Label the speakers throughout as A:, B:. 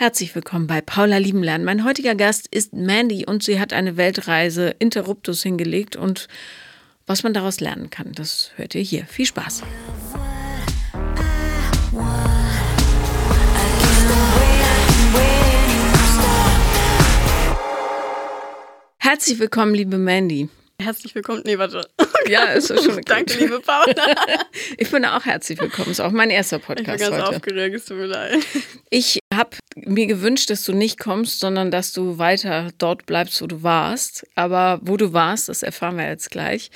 A: Herzlich willkommen bei Paula Liebenlernen. Mein heutiger Gast ist Mandy und sie hat eine Weltreise Interruptus hingelegt und was man daraus lernen kann, das hört ihr hier. Viel Spaß. Herzlich willkommen, liebe Mandy.
B: Herzlich willkommen. Nee, warte.
A: Ja, ist schon okay.
B: Danke, liebe Paula.
A: ich bin auch herzlich willkommen. Ist auch mein erster Podcast
B: ich bin ganz
A: heute.
B: aufgeregt, es tut mir leid.
A: Ich habe mir gewünscht, dass du nicht kommst, sondern dass du weiter dort bleibst, wo du warst. Aber wo du warst, das erfahren wir jetzt gleich.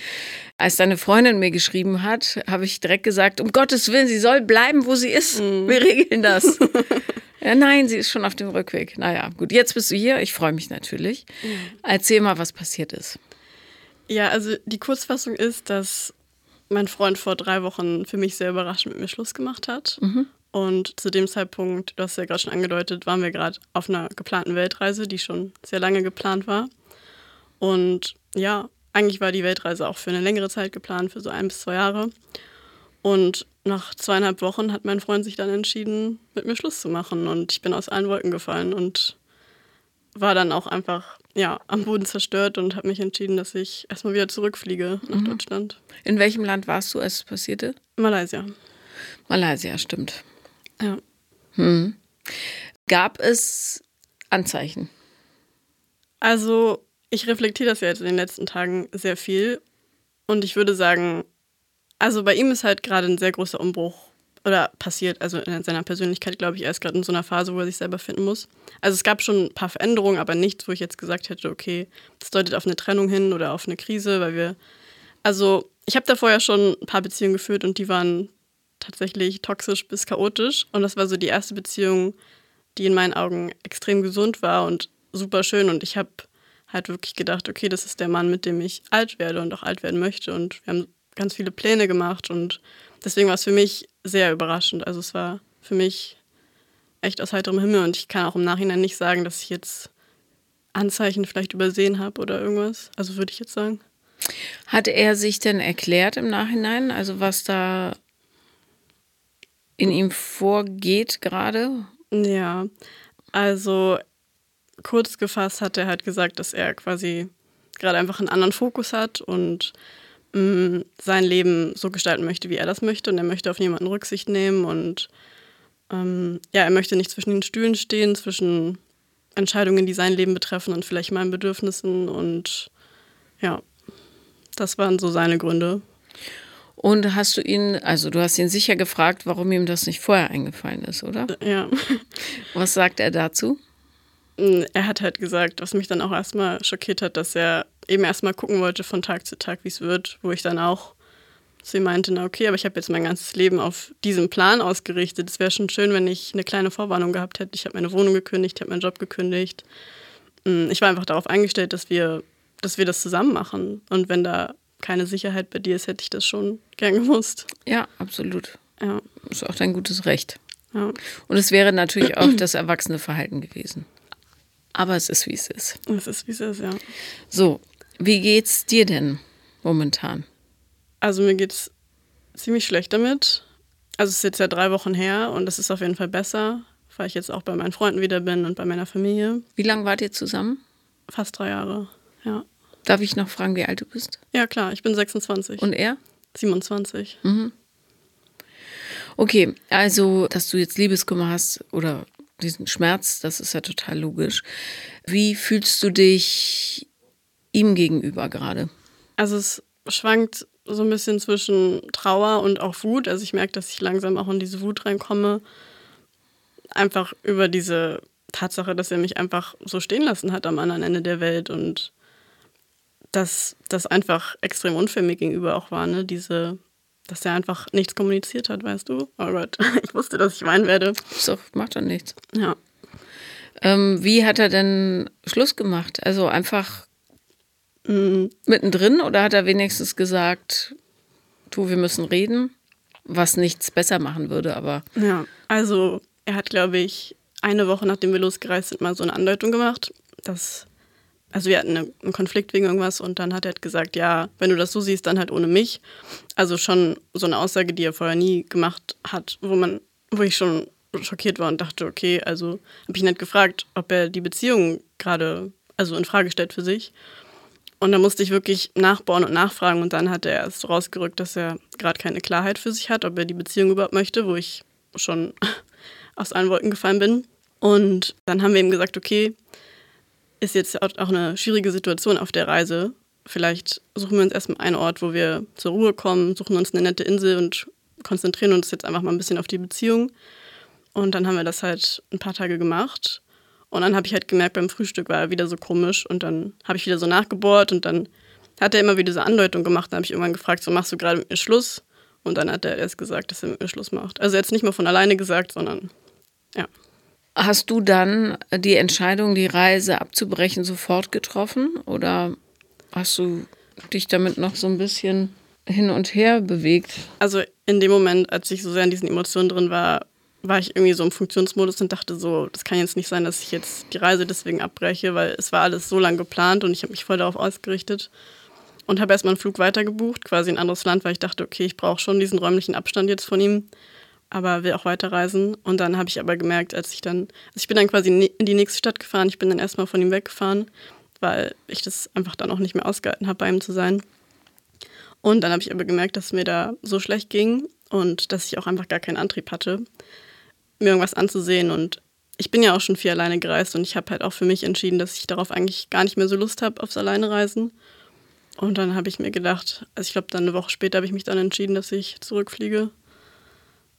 A: Als deine Freundin mir geschrieben hat, habe ich direkt gesagt, um Gottes Willen, sie soll bleiben, wo sie ist.
B: Mhm.
A: Wir regeln das. ja, nein, sie ist schon auf dem Rückweg. Naja, gut, jetzt bist du hier. Ich freue mich natürlich. Erzähl mal, was passiert ist.
B: Ja, also die Kurzfassung ist, dass mein Freund vor drei Wochen für mich sehr überraschend mit mir Schluss gemacht hat. Und zu dem Zeitpunkt, du hast ja gerade schon angedeutet, waren wir gerade auf einer geplanten Weltreise, die schon sehr lange geplant war. Und ja, eigentlich war die Weltreise auch für eine längere Zeit geplant, für so ein bis zwei Jahre. Und nach zweieinhalb Wochen hat mein Freund sich dann entschieden, mit mir Schluss zu machen. Und ich bin aus allen Wolken gefallen und war dann auch einfach ja, am Boden zerstört und habe mich entschieden, dass ich erstmal wieder zurückfliege nach Deutschland.
A: In welchem Land warst du, als es passierte?
B: Malaysia.
A: Malaysia, stimmt.
B: Ja.
A: Gab es Anzeichen?
B: Also, ich reflektiere das ja jetzt in den letzten Tagen sehr viel. Und ich würde sagen, also bei ihm ist halt gerade ein sehr großer Umbruch oder passiert, also in seiner Persönlichkeit, glaube ich, er ist gerade in so einer Phase, wo er sich selber finden muss. Also es gab schon ein paar Veränderungen, aber nichts, wo ich jetzt gesagt hätte, okay, das deutet auf eine Trennung hin oder auf eine Krise, weil wir, also ich habe da vorher schon ein paar Beziehungen geführt und die waren tatsächlich toxisch bis chaotisch. Und das war so die erste Beziehung, die in meinen Augen extrem gesund war und super schön. Und ich habe halt wirklich gedacht, okay, das ist der Mann, mit dem ich alt werde und auch alt werden möchte. Und wir haben ganz viele Pläne gemacht und deswegen war es für mich sehr überraschend. Also es war für mich echt aus heiterem Himmel und ich kann auch im Nachhinein nicht sagen, dass ich jetzt Anzeichen vielleicht übersehen habe oder irgendwas. Also würde ich jetzt sagen.
A: Hat er sich denn erklärt im Nachhinein, also was da in ihm vorgeht gerade?
B: Ja, also kurz gefasst hat er halt gesagt, dass er quasi gerade einfach einen anderen Fokus hat und mh, sein Leben so gestalten möchte, wie er das möchte. Und er möchte auf niemanden Rücksicht nehmen und ähm, ja, er möchte nicht zwischen den Stühlen stehen, zwischen Entscheidungen, die sein Leben betreffen und vielleicht meinen Bedürfnissen. Und ja, das waren so seine Gründe.
A: Und hast du ihn, also du hast ihn sicher gefragt, warum ihm das nicht vorher eingefallen ist, oder?
B: Ja.
A: Was sagt er dazu?
B: Er hat halt gesagt, was mich dann auch erstmal schockiert hat, dass er eben erstmal gucken wollte von Tag zu Tag, wie es wird, wo ich dann auch zu ihm meinte, na okay, aber ich habe jetzt mein ganzes Leben auf diesen Plan ausgerichtet. Es wäre schon schön, wenn ich eine kleine Vorwarnung gehabt hätte. Ich habe meine Wohnung gekündigt, ich habe meinen Job gekündigt. Ich war einfach darauf eingestellt, dass wir, dass wir das zusammen machen. Und wenn da keine Sicherheit bei dir ist, hätte ich das schon gern gewusst.
A: Ja, absolut.
B: Ja.
A: Ist auch dein gutes Recht.
B: Ja.
A: Und es wäre natürlich auch das erwachsene Verhalten gewesen. Aber es ist, wie es ist.
B: Es ist, wie es ist, ja.
A: So, wie geht's dir denn momentan?
B: Also mir geht's ziemlich schlecht damit. Also es ist jetzt ja drei Wochen her und es ist auf jeden Fall besser, weil ich jetzt auch bei meinen Freunden wieder bin und bei meiner Familie.
A: Wie lange wart ihr zusammen?
B: Fast drei Jahre, ja.
A: Darf ich noch fragen, wie alt du bist?
B: Ja, klar, ich bin 26.
A: Und er?
B: 27.
A: Okay, also, dass du jetzt Liebeskummer hast oder diesen Schmerz, das ist ja total logisch. Wie fühlst du dich ihm gegenüber gerade?
B: Also es schwankt so ein bisschen zwischen Trauer und auch Wut. Also ich merke, dass ich langsam auch in diese Wut reinkomme. Einfach über diese Tatsache, dass er mich einfach so stehen lassen hat am anderen Ende der Welt und dass das einfach extrem unfair mir gegenüber auch war, ne? Diese, dass er einfach nichts kommuniziert hat, weißt du? Oh Gott, ich wusste, dass ich weinen werde.
A: So, macht doch nichts.
B: Ja.
A: Ähm, wie hat er denn Schluss gemacht? Also einfach
B: Mm,
A: mittendrin oder hat er wenigstens gesagt, du, wir müssen reden? Was nichts besser machen würde, aber
B: Ja, also er hat, glaube ich, eine Woche nachdem wir losgereist sind, mal so eine Andeutung gemacht, dass, also wir hatten eine, einen Konflikt wegen irgendwas und dann hat er halt gesagt, ja, wenn du das so siehst, dann halt ohne mich. Also schon so eine Aussage, die er vorher nie gemacht hat, wo man, wo ich schon schockiert war und dachte, okay, also habe ich nicht gefragt, ob er die Beziehung gerade also in Frage stellt für sich. Und da musste ich wirklich nachbauen und nachfragen und dann hat er erst rausgerückt, dass er gerade keine Klarheit für sich hat, ob er die Beziehung überhaupt möchte, wo ich schon aus allen Wolken gefallen bin. Und dann haben wir ihm gesagt, okay, ist jetzt auch eine schwierige Situation auf der Reise. Vielleicht suchen wir uns erstmal einen Ort, wo wir zur Ruhe kommen, suchen uns eine nette Insel und konzentrieren uns jetzt einfach mal ein bisschen auf die Beziehung. Und dann haben wir das halt ein paar Tage gemacht. Und dann habe ich halt gemerkt, beim Frühstück war er wieder so komisch. Und dann habe ich wieder so nachgebohrt und dann hat er immer wieder diese Andeutung gemacht. Dann habe ich irgendwann gefragt, so machst du gerade mit mir Schluss? Und dann hat er erst gesagt, dass er mit mir Schluss macht. Also jetzt nicht mal von alleine gesagt, sondern ja.
A: Hast du dann die Entscheidung, die Reise abzubrechen, sofort getroffen? Oder hast du dich damit noch so ein bisschen hin und her bewegt?
B: Also in dem Moment, als ich so sehr in diesen Emotionen drin war, war ich irgendwie so im Funktionsmodus und dachte so, das kann jetzt nicht sein, dass ich jetzt die Reise deswegen abbreche, weil es war alles so lang geplant und ich habe mich voll darauf ausgerichtet und habe erstmal einen Flug weiter gebucht, quasi in ein anderes Land, weil ich dachte, okay, ich brauche schon diesen räumlichen Abstand jetzt von ihm, aber will auch weiterreisen. Und dann habe ich aber gemerkt, als ich dann, also ich bin dann quasi in die nächste Stadt gefahren, ich bin dann erstmal von ihm weggefahren, weil ich das einfach dann auch nicht mehr ausgehalten habe, bei ihm zu sein. Und dann habe ich aber gemerkt, dass mir da so schlecht ging und dass ich auch einfach gar keinen Antrieb hatte mir irgendwas anzusehen. Und ich bin ja auch schon viel alleine gereist und ich habe halt auch für mich entschieden, dass ich darauf eigentlich gar nicht mehr so Lust habe, aufs Alleinereisen. Und dann habe ich mir gedacht, also ich glaube, dann eine Woche später habe ich mich dann entschieden, dass ich zurückfliege.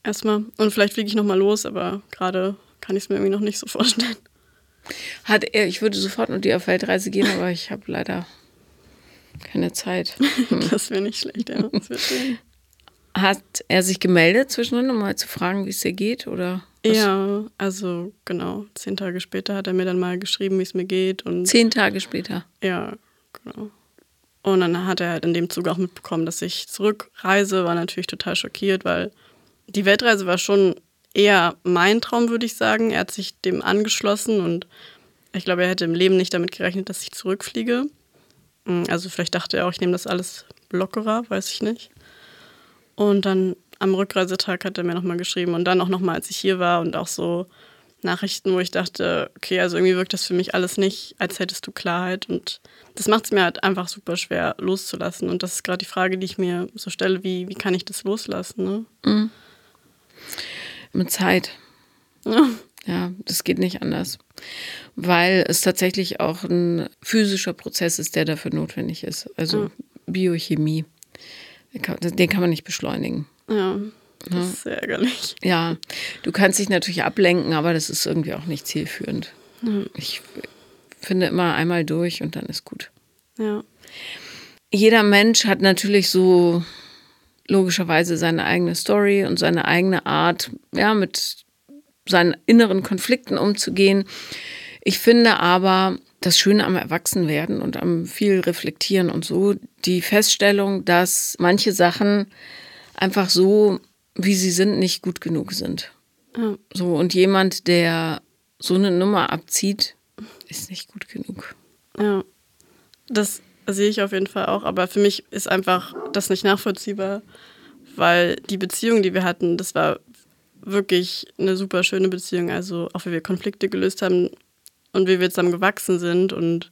B: Erstmal. Und vielleicht fliege ich nochmal los, aber gerade kann ich es mir irgendwie noch nicht so vorstellen.
A: Hat er, ich würde sofort mit dir auf Weltreise gehen, aber ich habe leider keine Zeit.
B: das wäre nicht schlecht, ja.
A: Hat er sich gemeldet zwischendrin, um mal zu fragen, wie es dir geht? Oder
B: ja, also genau. Zehn Tage später hat er mir dann mal geschrieben, wie es mir geht. Und
A: Zehn Tage später?
B: Ja, genau. Und dann hat er halt in dem Zug auch mitbekommen, dass ich zurückreise, war natürlich total schockiert, weil die Weltreise war schon eher mein Traum, würde ich sagen. Er hat sich dem angeschlossen und ich glaube, er hätte im Leben nicht damit gerechnet, dass ich zurückfliege. Hm, also vielleicht dachte er auch, ich nehme das alles lockerer, weiß ich nicht. Und dann am Rückreisetag hat er mir nochmal geschrieben und dann auch nochmal, als ich hier war und auch so Nachrichten, wo ich dachte, okay, also irgendwie wirkt das für mich alles nicht, als hättest du Klarheit. Und das macht es mir halt einfach super schwer loszulassen. Und das ist gerade die Frage, die ich mir so stelle, wie, wie kann ich das loslassen? Ne?
A: Mhm. Mit Zeit. Ja. ja, das geht nicht anders. Weil es tatsächlich auch ein physischer Prozess ist, der dafür notwendig ist. Also ja. Biochemie. Den kann man nicht beschleunigen.
B: Ja, das ist sehr ärgerlich.
A: Ja, du kannst dich natürlich ablenken, aber das ist irgendwie auch nicht zielführend. Ja. Ich finde immer einmal durch und dann ist gut.
B: Ja.
A: Jeder Mensch hat natürlich so logischerweise seine eigene Story und seine eigene Art, ja, mit seinen inneren Konflikten umzugehen. Ich finde aber, das Schöne am Erwachsenwerden und am viel Reflektieren und so, die Feststellung, dass manche Sachen einfach so, wie sie sind, nicht gut genug sind. Ja. So, und jemand, der so eine Nummer abzieht, ist nicht gut genug.
B: Ja, das sehe ich auf jeden Fall auch, aber für mich ist einfach das nicht nachvollziehbar, weil die Beziehung, die wir hatten, das war wirklich eine super schöne Beziehung. Also auch wie wir Konflikte gelöst haben, und wie wir zusammen gewachsen sind. Und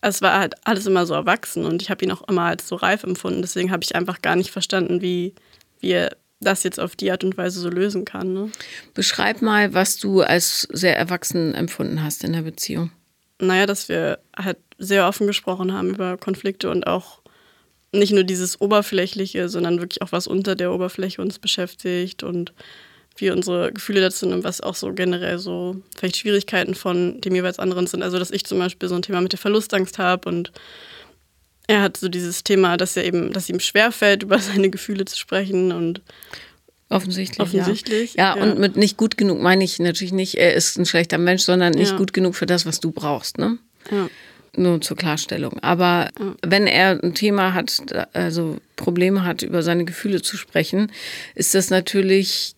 B: es war halt alles immer so erwachsen und ich habe ihn auch immer als so reif empfunden. Deswegen habe ich einfach gar nicht verstanden, wie, er das jetzt auf die Art und Weise so lösen kann. Ne?
A: Beschreib mal, was du als sehr erwachsen empfunden hast in der Beziehung.
B: Naja, dass wir halt sehr offen gesprochen haben über Konflikte und auch nicht nur dieses Oberflächliche, sondern wirklich auch was unter der Oberfläche uns beschäftigt und wie unsere Gefühle dazu sind und was auch so generell so vielleicht Schwierigkeiten von dem jeweils anderen sind. Also, dass ich zum Beispiel so ein Thema mit der Verlustangst habe und er hat so dieses Thema, dass er eben, dass ihm schwerfällt, über seine Gefühle zu sprechen und
A: Offensichtlich.
B: Offensichtlich.
A: Ja. ja, und mit nicht gut genug meine ich natürlich nicht, er ist ein schlechter Mensch, sondern nicht ja. gut genug für das, was du brauchst. Ne?
B: Ja.
A: Nur zur Klarstellung. Aber ja. wenn er ein Thema hat, also Probleme hat, über seine Gefühle zu sprechen, ist das natürlich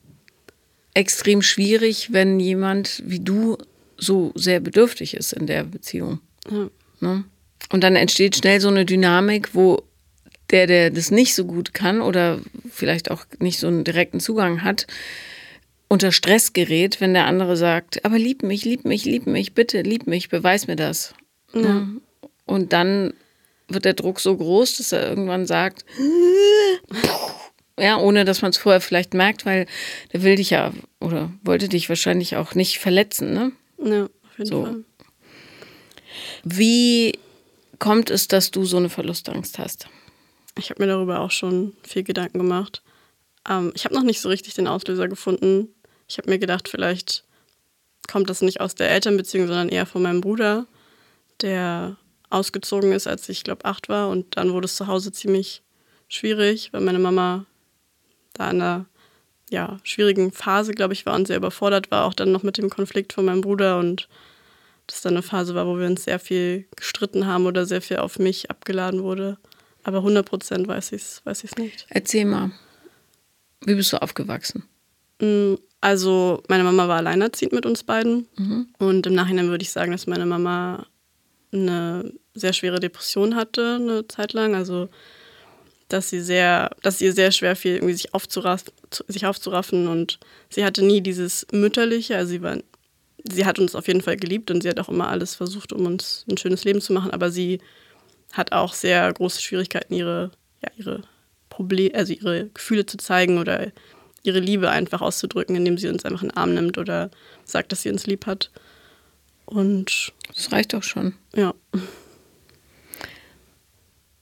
A: extrem schwierig, wenn jemand wie du so sehr bedürftig ist in der Beziehung. Ja. Ne? Und dann entsteht schnell so eine Dynamik, wo der, der das nicht so gut kann oder vielleicht auch nicht so einen direkten Zugang hat unter Stress gerät, wenn der andere sagt, aber lieb mich, lieb mich, lieb mich, bitte, lieb mich, beweis mir das. Ja. Und dann wird der Druck so groß, dass er irgendwann sagt, ja, ohne dass man es vorher vielleicht merkt, weil der will dich ja oder wollte dich wahrscheinlich auch nicht verletzen, ne?
B: Ja, auf jeden
A: So.
B: Fall.
A: Wie kommt es, dass du so eine Verlustangst hast?
B: Ich habe mir darüber auch schon viel Gedanken gemacht. Ähm, ich habe noch nicht so richtig den Auslöser gefunden. Ich habe mir gedacht, vielleicht kommt das nicht aus der Elternbeziehung, sondern eher von meinem Bruder, der ausgezogen ist, als ich glaube acht war. Und dann wurde es zu Hause ziemlich schwierig, weil meine Mama da in einer ja, schwierigen Phase, glaube ich, war und sehr überfordert war, auch dann noch mit dem Konflikt von meinem Bruder und das dann eine Phase war, wo wir uns sehr viel gestritten haben oder sehr viel auf mich abgeladen wurde. Aber 100 Prozent weiß ich es weiß ich's nicht.
A: Erzähl mal. Wie bist du aufgewachsen?
B: Mm, Also, meine Mama war alleinerziehend mit uns beiden. Und im Nachhinein würde ich sagen, dass meine Mama eine sehr schwere Depression hatte, eine Zeit lang. Also, dass sie sehr, dass ihr sehr schwer fiel, irgendwie sich, aufzuraff, zu- sich aufzuraffen. Und sie hatte nie dieses Mütterliche. Also, sie war, sie hat uns auf jeden Fall geliebt und sie hat auch immer alles versucht, um uns ein schönes Leben zu machen. Aber sie hat auch sehr große Schwierigkeiten, ihre, ja, ihre Probleme, also ihre Gefühle zu zeigen oder ihre Liebe einfach auszudrücken, indem sie uns einfach in den Arm nimmt oder sagt, dass sie uns lieb hat. Und
A: Das reicht doch schon.
B: ja,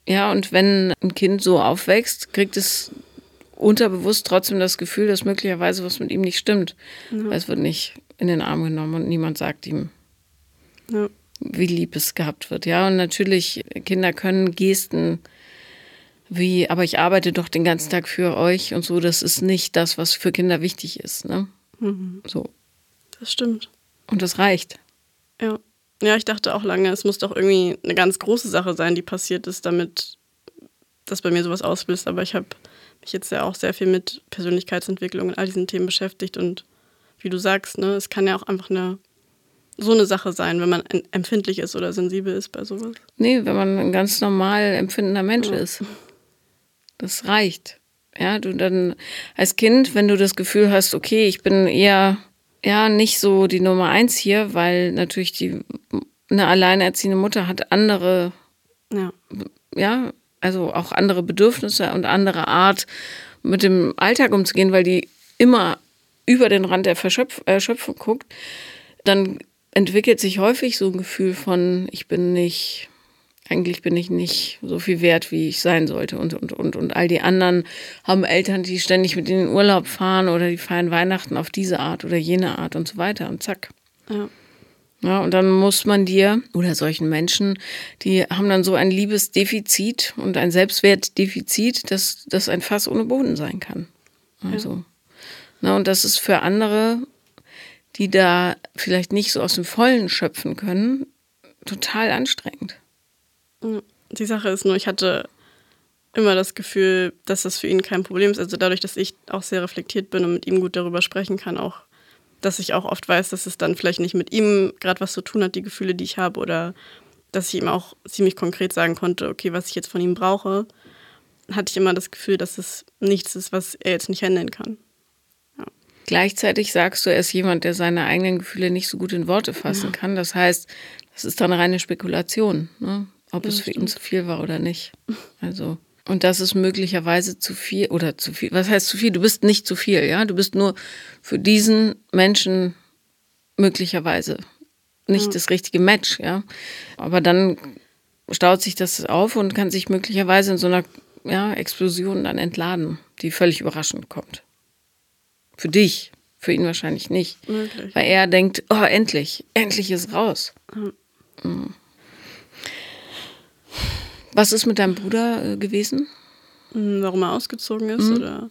A: Ja, und wenn ein Kind so aufwächst, kriegt es unterbewusst trotzdem das Gefühl, dass möglicherweise was mit ihm nicht stimmt. Weil es wird nicht in den Arm genommen und niemand sagt ihm,
B: ja,
A: wie lieb es gehabt wird. Ja, und natürlich, Kinder können Gesten wie, aber ich arbeite doch den ganzen Tag für euch und so, das ist nicht das, was für Kinder wichtig ist. Ne? So.
B: das stimmt.
A: Und das reicht.
B: Ja. Ja, ich dachte auch lange, es muss doch irgendwie eine ganz große Sache sein, die passiert ist, damit das bei mir sowas auslöst. Aber ich habe mich jetzt ja auch sehr viel mit Persönlichkeitsentwicklung und all diesen Themen beschäftigt. Und wie du sagst, ne, es kann ja auch einfach eine so eine Sache sein, wenn man empfindlich ist oder sensibel ist bei sowas.
A: Nee, wenn man ein ganz normal empfindender Mensch ist. Das reicht. Ja, du dann als Kind, wenn du das Gefühl hast, okay, ich bin eher ja nicht so die Nummer eins hier, weil natürlich die eine alleinerziehende Mutter hat andere,
B: Ja,
A: ja, also auch andere Bedürfnisse und andere Art mit dem Alltag umzugehen, weil die immer über den Rand der Verschöpf Erschöpfung guckt, dann entwickelt sich häufig so ein Gefühl von, ich bin nicht, eigentlich bin ich nicht so viel wert, wie ich sein sollte. Und, und, und, und all die anderen haben Eltern, die ständig mit ihnen in den Urlaub fahren oder die feiern Weihnachten auf diese Art oder jene Art und so weiter. Und zack.
B: ja,
A: Ja, und dann muss man dir oder solchen Menschen, die haben dann so ein Liebesdefizit und ein Selbstwertdefizit, dass das ein Fass ohne Boden sein kann. Also, na, und das ist für andere, die da vielleicht nicht so aus dem Vollen schöpfen können, total anstrengend.
B: Die Sache ist nur, ich hatte immer das Gefühl, dass das für ihn kein Problem ist. Also dadurch, dass ich auch sehr reflektiert bin und mit ihm gut darüber sprechen kann, auch, dass ich auch oft weiß, dass es dann vielleicht nicht mit ihm gerade was zu tun hat, die Gefühle, die ich habe, oder dass ich ihm auch ziemlich konkret sagen konnte, okay, was ich jetzt von ihm brauche, hatte ich immer das Gefühl, dass es nichts ist, was er jetzt nicht handeln kann.
A: Gleichzeitig sagst du, er ist jemand, der seine eigenen Gefühle nicht so gut in Worte fassen kann. Das heißt, das ist dann reine Spekulation, ne? Ob es für ihn zu viel war oder nicht. Also, und das ist möglicherweise zu viel oder zu viel. Was heißt zu viel? Du bist nicht zu viel, ja? Du bist nur für diesen Menschen möglicherweise nicht das richtige Match, ja. Aber dann staut sich das auf und kann sich möglicherweise in so einer ja, Explosion dann entladen, die völlig überraschend kommt. Für dich, für ihn wahrscheinlich nicht.
B: Möglich.
A: Weil er denkt, oh, endlich, endlich ist raus. Mhm. Was ist mit deinem Bruder äh, gewesen?
B: Mm, warum er ausgezogen ist oder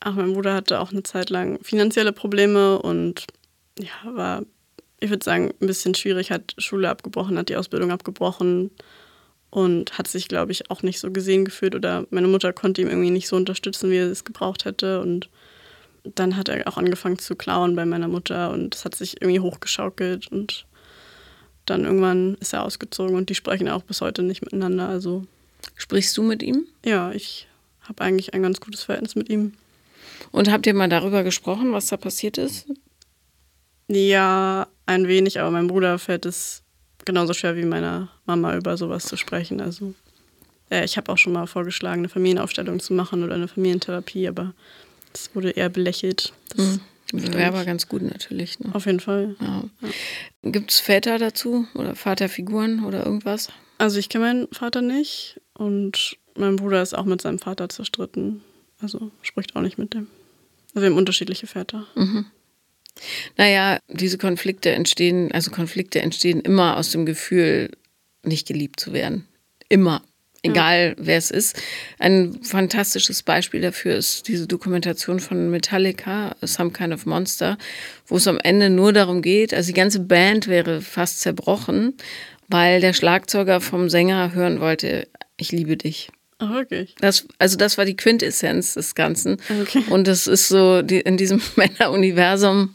B: ach mein Bruder hatte auch eine Zeit lang finanzielle Probleme und ja war ich würde sagen ein bisschen schwierig hat Schule abgebrochen hat die Ausbildung abgebrochen und hat sich glaube ich auch nicht so gesehen gefühlt oder meine Mutter konnte ihm irgendwie nicht so unterstützen wie er es gebraucht hätte und dann hat er auch angefangen zu klauen bei meiner Mutter und es hat sich irgendwie hochgeschaukelt und dann irgendwann ist er ausgezogen und die sprechen auch bis heute nicht miteinander also
A: Sprichst du mit ihm?
B: ja, ich habe eigentlich ein ganz gutes Verhältnis mit ihm.
A: Und habt ihr mal darüber gesprochen, was da passiert ist?
B: Ja, ein wenig, aber meinem Bruder fällt es genauso schwer wie meiner Mama über sowas zu sprechen. Also äh, ich habe auch schon mal vorgeschlagen, eine Familienaufstellung zu machen oder eine Familientherapie, aber das wurde eher belächelt. Das
A: mhm. Wäre aber ganz gut natürlich. Ne?
B: Auf jeden Fall.
A: Ja. Ja. Gibt es Väter dazu oder Vaterfiguren oder irgendwas?
B: Also ich kenne meinen Vater nicht und mein Bruder ist auch mit seinem Vater zerstritten. Also spricht auch nicht mit dem. Also wir haben unterschiedliche Väter.
A: Mhm. Naja, diese Konflikte entstehen, also Konflikte entstehen immer aus dem Gefühl, nicht geliebt zu werden. Immer. Egal ja. wer es ist. Ein fantastisches Beispiel dafür ist diese Dokumentation von Metallica, Some Kind of Monster, wo es am Ende nur darum geht, also die ganze Band wäre fast zerbrochen, weil der Schlagzeuger vom Sänger hören wollte, ich liebe dich.
B: Ach, wirklich?
A: Das, also das war die Quintessenz des Ganzen. Okay. Und das ist so, die, in diesem Männeruniversum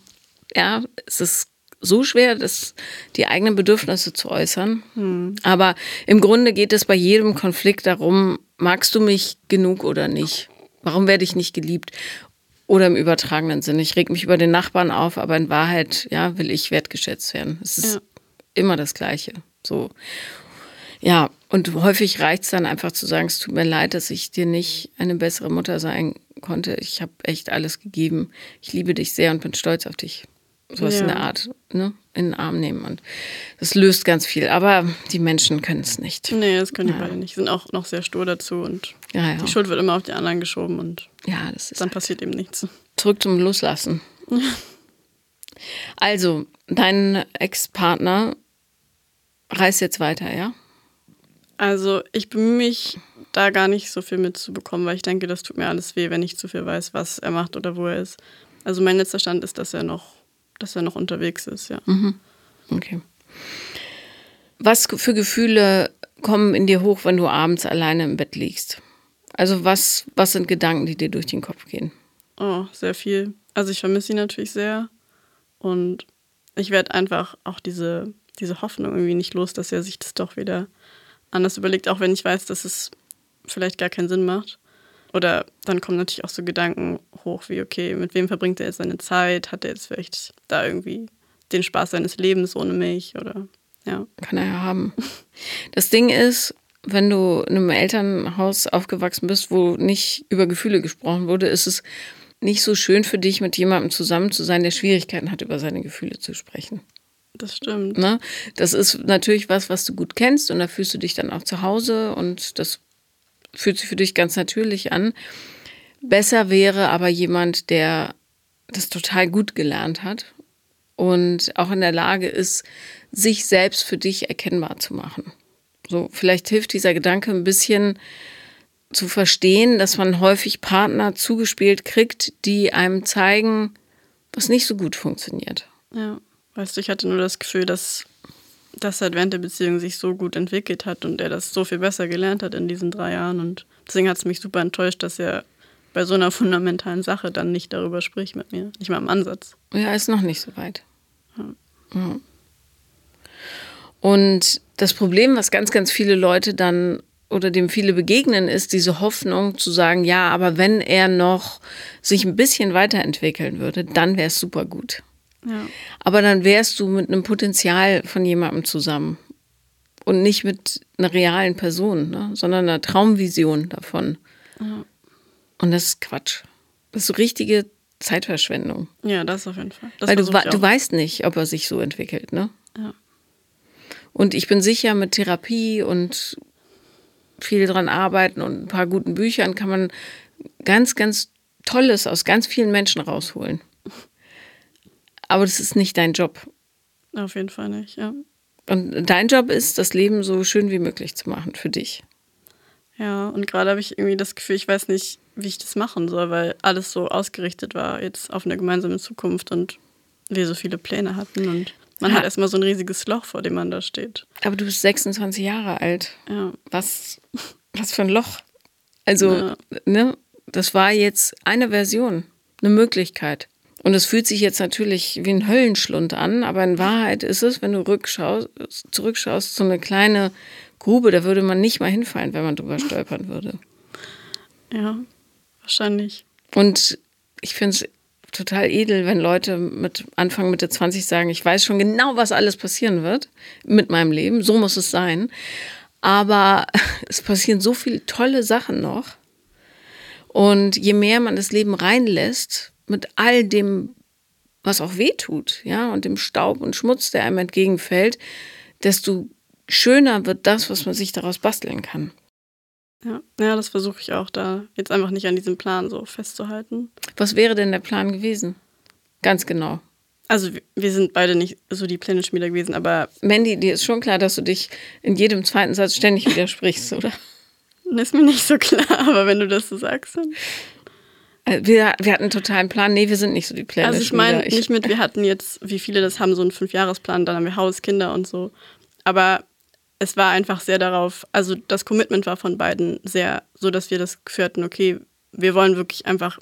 A: ja, es ist so schwer, das, die eigenen Bedürfnisse zu äußern. Hm. Aber im Grunde geht es bei jedem Konflikt darum, magst du mich genug oder nicht? Warum werde ich nicht geliebt? Oder im übertragenen Sinne, ich reg mich über den Nachbarn auf, aber in Wahrheit, ja, will ich wertgeschätzt werden. Es ist ja. immer das Gleiche. So. Ja, und häufig reicht es dann einfach zu sagen, es tut mir leid, dass ich dir nicht eine bessere Mutter sein konnte. Ich habe echt alles gegeben. Ich liebe dich sehr und bin stolz auf dich sowas ja. in der Art, ne, in den Arm nehmen. Und das löst ganz viel. Aber die Menschen können es nicht.
B: Nee, das können die ja. beide nicht. Sind auch noch sehr stur dazu und
A: ja, ja.
B: die Schuld wird immer auf die anderen geschoben und
A: ja, das ist
B: dann halt passiert eben nichts.
A: Zurück zum Loslassen. also, dein Ex-Partner reist jetzt weiter, ja?
B: Also, ich bemühe mich, da gar nicht so viel mitzubekommen, weil ich denke, das tut mir alles weh, wenn ich zu viel weiß, was er macht oder wo er ist. Also, mein letzter Stand ist, dass er noch dass er noch unterwegs ist, ja.
A: Mhm. Okay. Was für Gefühle kommen in dir hoch, wenn du abends alleine im Bett liegst? Also was, was sind Gedanken, die dir durch den Kopf gehen?
B: Oh, sehr viel. Also ich vermisse ihn natürlich sehr. Und ich werde einfach auch diese, diese Hoffnung irgendwie nicht los, dass er sich das doch wieder anders überlegt, auch wenn ich weiß, dass es vielleicht gar keinen Sinn macht. Oder dann kommen natürlich auch so Gedanken hoch wie, okay, mit wem verbringt er jetzt seine Zeit? Hat er jetzt vielleicht da irgendwie den Spaß seines Lebens ohne mich? Oder ja.
A: Kann er ja haben. Das Ding ist, wenn du in einem Elternhaus aufgewachsen bist, wo nicht über Gefühle gesprochen wurde, ist es nicht so schön für dich, mit jemandem zusammen zu sein, der Schwierigkeiten hat, über seine Gefühle zu sprechen.
B: Das stimmt.
A: Ne? Das ist natürlich was, was du gut kennst und da fühlst du dich dann auch zu Hause und das fühlt sich für dich ganz natürlich an. Besser wäre aber jemand, der das total gut gelernt hat und auch in der Lage ist, sich selbst für dich erkennbar zu machen. So, vielleicht hilft dieser Gedanke ein bisschen zu verstehen, dass man häufig Partner zugespielt kriegt, die einem zeigen, was nicht so gut funktioniert.
B: Ja, weißt du, ich hatte nur das Gefühl, dass dass er während der Beziehung sich so gut entwickelt hat und er das so viel besser gelernt hat in diesen drei Jahren. Und deswegen hat es mich super enttäuscht, dass er bei so einer fundamentalen Sache dann nicht darüber spricht mit mir. Nicht mal im Ansatz.
A: Ja, ist noch nicht so weit. Ja. Und das Problem, was ganz, ganz viele Leute dann oder dem viele begegnen, ist diese Hoffnung zu sagen, ja, aber wenn er noch sich ein bisschen weiterentwickeln würde, dann wäre es super gut.
B: Ja.
A: Aber dann wärst du mit einem Potenzial von jemandem zusammen und nicht mit einer realen Person, ne? sondern einer Traumvision davon.
B: Ja.
A: Und das ist Quatsch. Das ist so richtige Zeitverschwendung.
B: Ja, das auf jeden Fall. Das
A: Weil du, du weißt nicht, ob er sich so entwickelt, ne?
B: Ja.
A: Und ich bin sicher, mit Therapie und viel dran arbeiten und ein paar guten Büchern kann man ganz, ganz Tolles aus ganz vielen Menschen rausholen. Aber das ist nicht dein Job.
B: Auf jeden Fall nicht, ja.
A: Und dein Job ist, das Leben so schön wie möglich zu machen für dich.
B: Ja, und gerade habe ich irgendwie das Gefühl, ich weiß nicht, wie ich das machen soll, weil alles so ausgerichtet war jetzt auf eine gemeinsame Zukunft und wir so viele Pläne hatten und man ja. hat erstmal so ein riesiges Loch, vor dem man da steht.
A: Aber du bist 26 Jahre alt.
B: Ja.
A: Was, was für ein Loch. Also, ja. ne, das war jetzt eine Version, eine Möglichkeit. Und es fühlt sich jetzt natürlich wie ein Höllenschlund an, aber in Wahrheit ist es, wenn du rückschaust, zurückschaust, so eine kleine Grube, da würde man nicht mal hinfallen, wenn man drüber stolpern würde.
B: Ja, wahrscheinlich.
A: Und ich finde es total edel, wenn Leute mit Anfang Mitte 20 sagen, ich weiß schon genau, was alles passieren wird mit meinem Leben, so muss es sein. Aber es passieren so viele tolle Sachen noch. Und je mehr man das Leben reinlässt, mit all dem, was auch weh tut, ja, und dem Staub und Schmutz, der einem entgegenfällt, desto schöner wird das, was man sich daraus basteln kann.
B: Ja, ja das versuche ich auch da, jetzt einfach nicht an diesem Plan so festzuhalten.
A: Was wäre denn der Plan gewesen? Ganz genau.
B: Also wir sind beide nicht so die Pläne-Schmieder gewesen, aber...
A: Mandy, dir ist schon klar, dass du dich in jedem zweiten Satz ständig widersprichst, oder?
B: Das ist mir nicht so klar, aber wenn du das so sagst, dann...
A: Äh, wir, wir hatten einen totalen Plan. Nee, wir sind nicht so die Pläne.
B: Also ich meine nicht mit, wir hatten jetzt, wie viele das haben, so einen Fünfjahresplan, dann haben wir Haus, Kinder und so. Aber es war einfach sehr darauf, also das Commitment war von beiden sehr so, dass wir das geführt okay, wir wollen wirklich einfach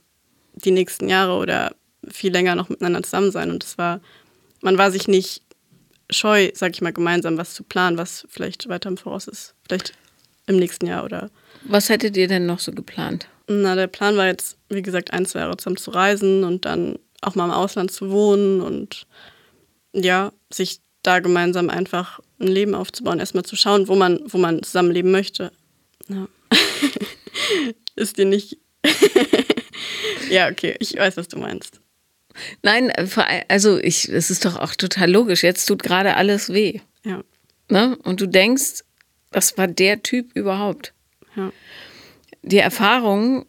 B: die nächsten Jahre oder viel länger noch miteinander zusammen sein. Und es war, man war sich nicht scheu, sag ich mal, gemeinsam was zu planen, was vielleicht weiter im Voraus ist. Vielleicht im nächsten Jahr oder.
A: Was hättet ihr denn noch so geplant?
B: Na, der Plan war jetzt, wie gesagt, ein, zwei Jahre zusammen zu reisen und dann auch mal im Ausland zu wohnen und ja, sich da gemeinsam einfach ein Leben aufzubauen, erstmal zu schauen, wo man, wo man zusammenleben möchte. Ja. Ist dir nicht. ja, okay, ich weiß, was du meinst.
A: Nein, äh, also ich, es ist doch auch total logisch. Jetzt tut gerade alles weh.
B: Ja.
A: Ne? Und du denkst, das war der Typ überhaupt.
B: Ja.
A: Die Erfahrung,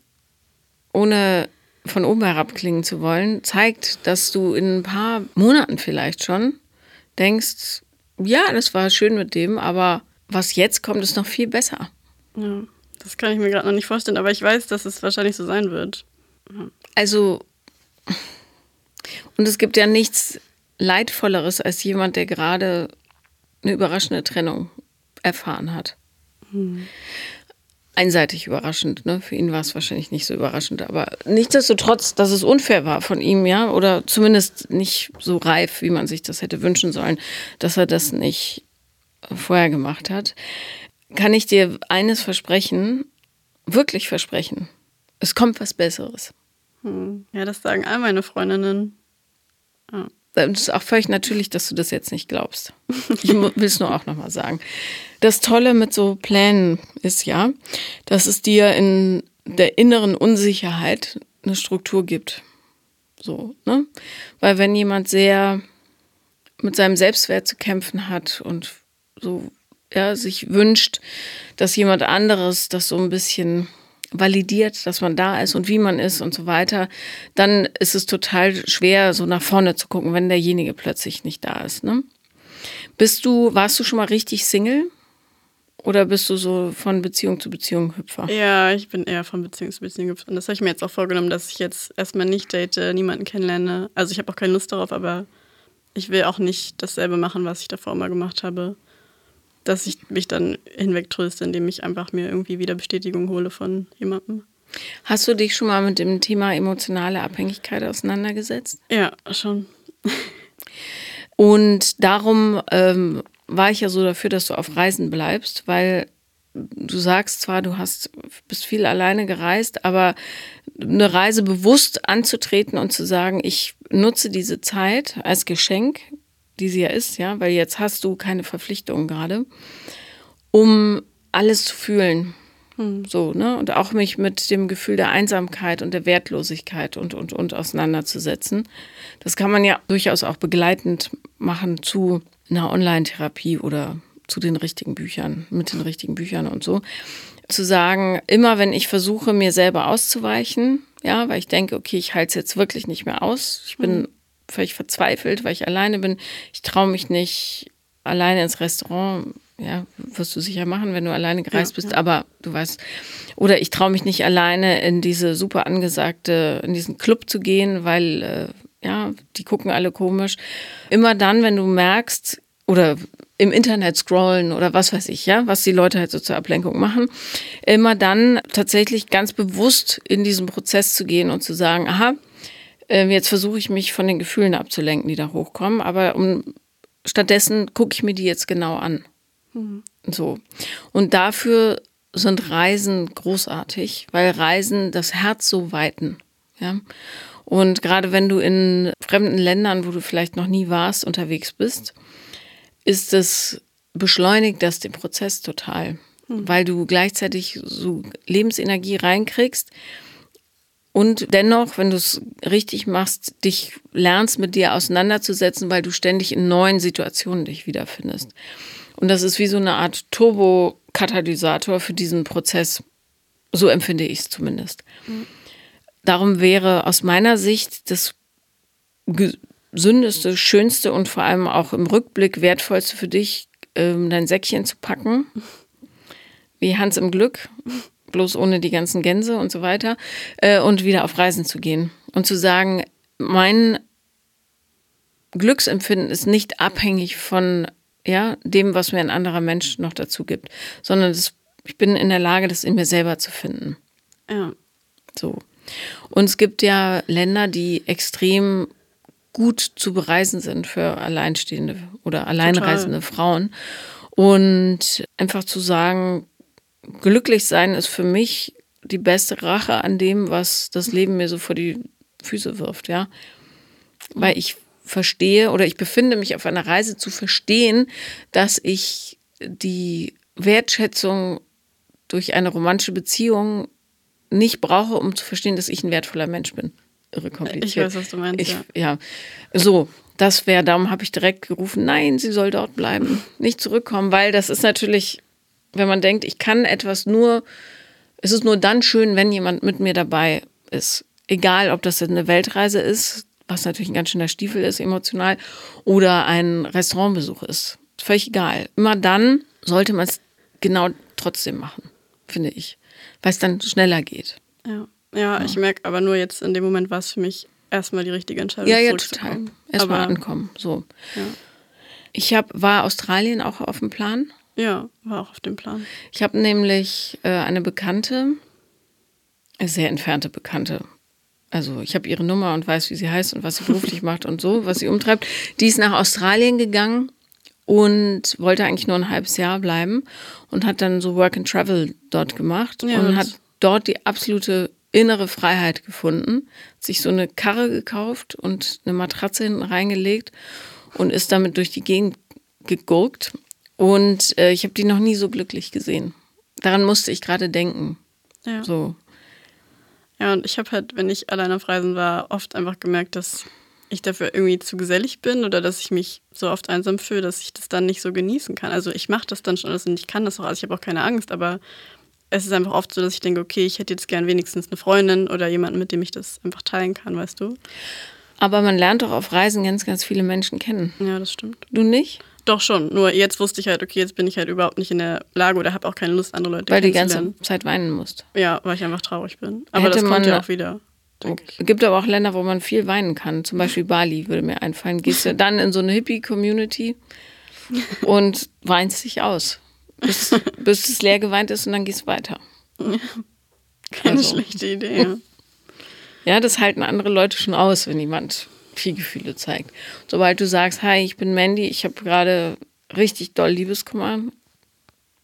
A: ohne von oben herab klingen zu wollen, zeigt, dass du in ein paar Monaten vielleicht schon denkst, ja, das war schön mit dem, aber was jetzt kommt, ist noch viel besser.
B: Ja, das kann ich mir gerade noch nicht vorstellen, aber ich weiß, dass es wahrscheinlich so sein wird.
A: Ja. Also, und es gibt ja nichts Leidvolleres als jemand, der gerade eine überraschende Trennung erfahren hat. Hm einseitig überraschend. Ne? Für ihn war es wahrscheinlich nicht so überraschend, aber nichtsdestotrotz, dass es unfair war von ihm, ja, oder zumindest nicht so reif, wie man sich das hätte wünschen sollen, dass er das nicht vorher gemacht hat, kann ich dir eines versprechen, wirklich versprechen. Es kommt was Besseres.
B: Hm. Ja, das sagen all meine Freundinnen.
A: Ja. Es ist auch völlig natürlich, dass du das jetzt nicht glaubst. Ich will es nur auch nochmal sagen. Das Tolle mit so Plänen ist ja, dass es dir in der inneren Unsicherheit eine Struktur gibt. So, ne? Weil wenn jemand sehr mit seinem Selbstwert zu kämpfen hat und so, ja, sich wünscht, dass jemand anderes das so ein bisschen validiert, dass man da ist und wie man ist und so weiter, dann ist es total schwer, so nach vorne zu gucken, wenn derjenige plötzlich nicht da ist. Ne? Bist du, warst du schon mal richtig Single? Oder bist du so von Beziehung zu Beziehung Hüpfer?
B: Ja, ich bin eher von Beziehung zu Beziehung Hüpfer. Und das habe ich mir jetzt auch vorgenommen, dass ich jetzt erstmal nicht date, niemanden kennenlerne. Also ich habe auch keine Lust darauf, aber ich will auch nicht dasselbe machen, was ich davor immer gemacht habe dass ich mich dann hinwegtröste, indem ich einfach mir irgendwie wieder Bestätigung hole von jemandem.
A: Hast du dich schon mal mit dem Thema emotionale Abhängigkeit auseinandergesetzt?
B: Ja, schon.
A: Und darum ähm, war ich ja so dafür, dass du auf Reisen bleibst, weil du sagst zwar, du hast bist viel alleine gereist, aber eine Reise bewusst anzutreten und zu sagen, ich nutze diese Zeit als Geschenk, die sie ja ist, ja, weil jetzt hast du keine Verpflichtungen gerade, um alles zu fühlen. Hm. So, ne? Und auch mich mit dem Gefühl der Einsamkeit und der Wertlosigkeit und, und, und auseinanderzusetzen. Das kann man ja durchaus auch begleitend machen zu einer Online-Therapie oder zu den richtigen Büchern, mit den richtigen Büchern und so. Zu sagen, immer wenn ich versuche, mir selber auszuweichen, ja, weil ich denke, okay, ich halte es jetzt wirklich nicht mehr aus, ich bin hm völlig verzweifelt, weil ich alleine bin. Ich traue mich nicht alleine ins Restaurant. Ja, wirst du sicher machen, wenn du alleine gereist ja, bist, ja. aber du weißt. Oder ich traue mich nicht alleine in diese super angesagte, in diesen Club zu gehen, weil, äh, ja, die gucken alle komisch. Immer dann, wenn du merkst, oder im Internet scrollen oder was weiß ich, ja, was die Leute halt so zur Ablenkung machen, immer dann tatsächlich ganz bewusst in diesen Prozess zu gehen und zu sagen, aha, jetzt versuche ich mich von den Gefühlen abzulenken, die da hochkommen, aber um, stattdessen gucke ich mir die jetzt genau an. Mhm. So. Und dafür sind Reisen großartig, weil Reisen das Herz so weiten. Ja? Und gerade wenn du in fremden Ländern, wo du vielleicht noch nie warst, unterwegs bist, ist es beschleunigt das den Prozess total, mhm. weil du gleichzeitig so Lebensenergie reinkriegst und dennoch, wenn du es richtig machst, dich lernst mit dir auseinanderzusetzen, weil du ständig in neuen Situationen dich wiederfindest. Und das ist wie so eine Art Turbo-Katalysator für diesen Prozess. So empfinde ich es zumindest. Mhm. Darum wäre aus meiner Sicht das gesündeste, schönste und vor allem auch im Rückblick wertvollste für dich, ähm, dein Säckchen zu packen. Wie Hans im Glück, bloß ohne die ganzen Gänse und so weiter. Äh, und wieder auf Reisen zu gehen. Und zu sagen, mein Glücksempfinden ist nicht abhängig von ja, dem, was mir ein anderer Mensch noch dazu gibt, sondern das, ich bin in der Lage, das in mir selber zu finden.
B: Ja.
A: So. Und es gibt ja Länder, die extrem gut zu bereisen sind für alleinstehende oder alleinreisende Total. Frauen. Und einfach zu sagen, glücklich sein ist für mich die beste Rache an dem, was das Leben mir so vor die Füße wirft, ja. Weil ich verstehe oder ich befinde mich auf einer Reise zu verstehen, dass ich die Wertschätzung durch eine romantische Beziehung nicht brauche, um zu verstehen, dass ich ein wertvoller Mensch bin. Irre kompliziert.
B: Ich weiß, was du meinst.
A: Ich, ja. ja. So, das wäre, darum habe ich direkt gerufen, nein, sie soll dort bleiben, nicht zurückkommen, weil das ist natürlich, wenn man denkt, ich kann etwas nur, es ist nur dann schön, wenn jemand mit mir dabei ist. Egal, ob das eine Weltreise ist, was natürlich ein ganz schöner Stiefel ist, emotional, oder ein Restaurantbesuch ist. Völlig egal. Immer dann sollte man es genau trotzdem machen, finde ich weil es dann schneller geht.
B: Ja. Ja, ja. ich merke aber nur jetzt in dem Moment war es für mich erstmal die richtige Entscheidung.
A: Ja, ja, total. Erstmal ankommen. So.
B: Ja.
A: Ich hab, war Australien auch auf dem Plan.
B: Ja, war auch auf dem Plan.
A: Ich habe nämlich äh, eine Bekannte, eine sehr entfernte Bekannte. Also ich habe ihre Nummer und weiß, wie sie heißt und was sie beruflich macht und so, was sie umtreibt. Die ist nach Australien gegangen und wollte eigentlich nur ein halbes Jahr bleiben und hat dann so Work and Travel dort gemacht ja, und hat dort die absolute innere Freiheit gefunden, sich so eine Karre gekauft und eine Matratze hinten reingelegt und ist damit durch die Gegend gegurkt. Und äh, ich habe die noch nie so glücklich gesehen. Daran musste ich gerade denken.
B: Ja.
A: So.
B: Ja, und ich habe halt, wenn ich allein auf Reisen war, oft einfach gemerkt, dass ich dafür irgendwie zu gesellig bin oder dass ich mich so oft einsam fühle, dass ich das dann nicht so genießen kann. Also ich mache das dann schon alles und ich kann das auch, also ich habe auch keine Angst, aber es ist einfach oft so, dass ich denke, okay, ich hätte jetzt gern wenigstens eine Freundin oder jemanden, mit dem ich das einfach teilen kann, weißt du?
A: Aber man lernt doch auf Reisen ganz, ganz viele Menschen kennen.
B: Ja, das stimmt.
A: Du nicht?
B: Doch schon. Nur jetzt wusste ich halt, okay, jetzt bin ich halt überhaupt nicht in der Lage oder habe auch keine Lust, andere Leute
A: Weil du die ganze Zeit weinen musst.
B: Ja, weil ich einfach traurig bin. Aber Hätte das kommt ja auch wieder.
A: Es gibt aber auch Länder, wo man viel weinen kann. Zum Beispiel Bali würde mir einfallen. Gehst du dann in so eine Hippie-Community und weinst dich aus, bis, bis es leer geweint ist und dann gehst du weiter.
B: Keine also. schlechte Idee.
A: Ja, das halten andere Leute schon aus, wenn jemand viel Gefühle zeigt. Sobald du sagst, hi, ich bin Mandy, ich habe gerade richtig doll Liebeskummer,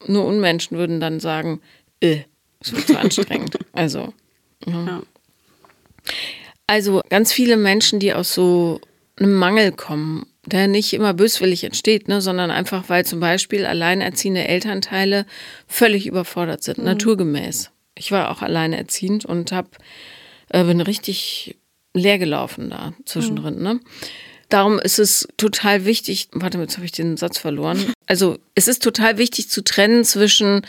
A: nur Unmenschen würden dann sagen, äh, ist viel zu anstrengend. Also, ja. ja. Also ganz viele Menschen, die aus so einem Mangel kommen, der nicht immer böswillig entsteht, ne, sondern einfach, weil zum Beispiel alleinerziehende Elternteile völlig überfordert sind, mhm. naturgemäß. Ich war auch alleinerziehend und hab, äh, bin richtig leer gelaufen da zwischendrin. Mhm. Ne? Darum ist es total wichtig, warte, jetzt habe ich den Satz verloren. Also es ist total wichtig zu trennen zwischen,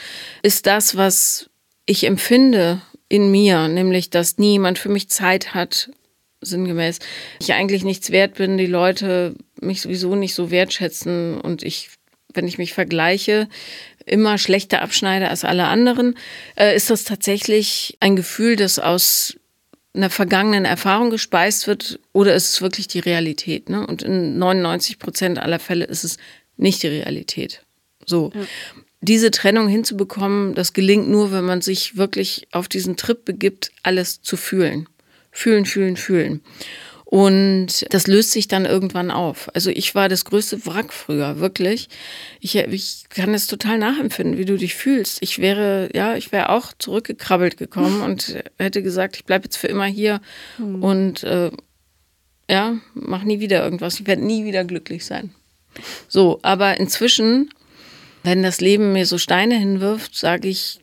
A: ist das, was ich empfinde in mir, nämlich dass niemand für mich Zeit hat, sinngemäß, ich eigentlich nichts wert bin, die Leute mich sowieso nicht so wertschätzen und ich, wenn ich mich vergleiche, immer schlechter abschneide als alle anderen, äh, ist das tatsächlich ein Gefühl, das aus einer vergangenen Erfahrung gespeist wird oder ist es wirklich die Realität? Ne? Und in 99 Prozent aller Fälle ist es nicht die Realität. So. Ja diese Trennung hinzubekommen, das gelingt nur, wenn man sich wirklich auf diesen Trip begibt, alles zu fühlen. Fühlen, fühlen, fühlen. Und das löst sich dann irgendwann auf. Also ich war das größte Wrack früher, wirklich. Ich, ich kann es total nachempfinden, wie du dich fühlst. Ich wäre, ja, ich wäre auch zurückgekrabbelt gekommen und hätte gesagt, ich bleibe jetzt für immer hier mhm. und äh, ja, mach nie wieder irgendwas. Ich werde nie wieder glücklich sein. So, aber inzwischen, wenn das Leben mir so Steine hinwirft, sage ich,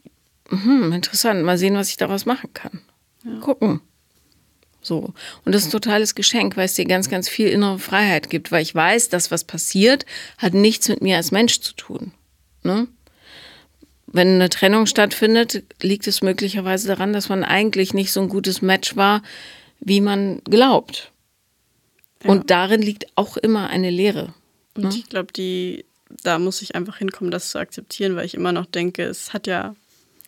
A: hm, interessant, mal sehen, was ich daraus machen kann. Ja. Gucken. So. Und das ist ein totales Geschenk, weil es dir ganz, ganz viel innere Freiheit gibt, weil ich weiß, dass was passiert, hat nichts mit mir als Mensch zu tun. Ne? Wenn eine Trennung stattfindet, liegt es möglicherweise daran, dass man eigentlich nicht so ein gutes Match war, wie man glaubt. Ja. Und darin liegt auch immer eine Lehre.
B: Und ne? ich glaube, die, da muss ich einfach hinkommen, das zu akzeptieren, weil ich immer noch denke, es hat ja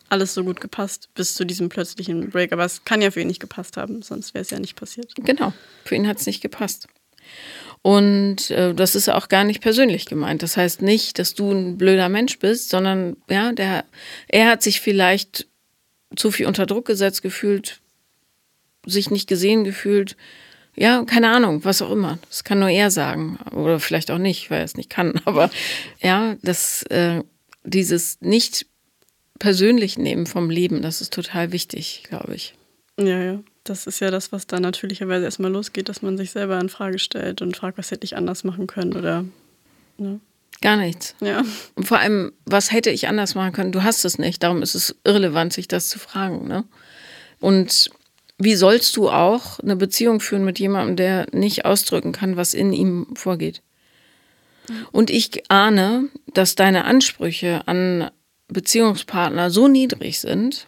B: alles so gut gepasst bis zu diesem plötzlichen Break. Aber es kann ja für ihn nicht gepasst haben, sonst wäre es ja nicht passiert.
A: Genau, für ihn hat es nicht gepasst. Und äh, das ist auch gar nicht persönlich gemeint. Das heißt nicht, dass du ein blöder Mensch bist, sondern ja, der, er hat sich vielleicht zu viel unter Druck gesetzt gefühlt, sich nicht gesehen gefühlt. Ja, keine Ahnung, was auch immer. Das kann nur er sagen. Oder vielleicht auch nicht, weil er es nicht kann. Aber ja, das, äh, dieses nicht persönlich nehmen vom Leben, das ist total wichtig, glaube ich.
B: Ja, ja. Das ist ja das, was dann natürlicherweise erstmal losgeht, dass man sich selber in Frage stellt und fragt, was hätte ich anders machen können oder. Ne?
A: Gar nichts.
B: Ja.
A: Und vor allem, was hätte ich anders machen können? Du hast es nicht. Darum ist es irrelevant, sich das zu fragen. Ne? Und wie sollst du auch eine Beziehung führen mit jemandem, der nicht ausdrücken kann, was in ihm vorgeht? Und ich ahne, dass deine Ansprüche an Beziehungspartner so niedrig sind,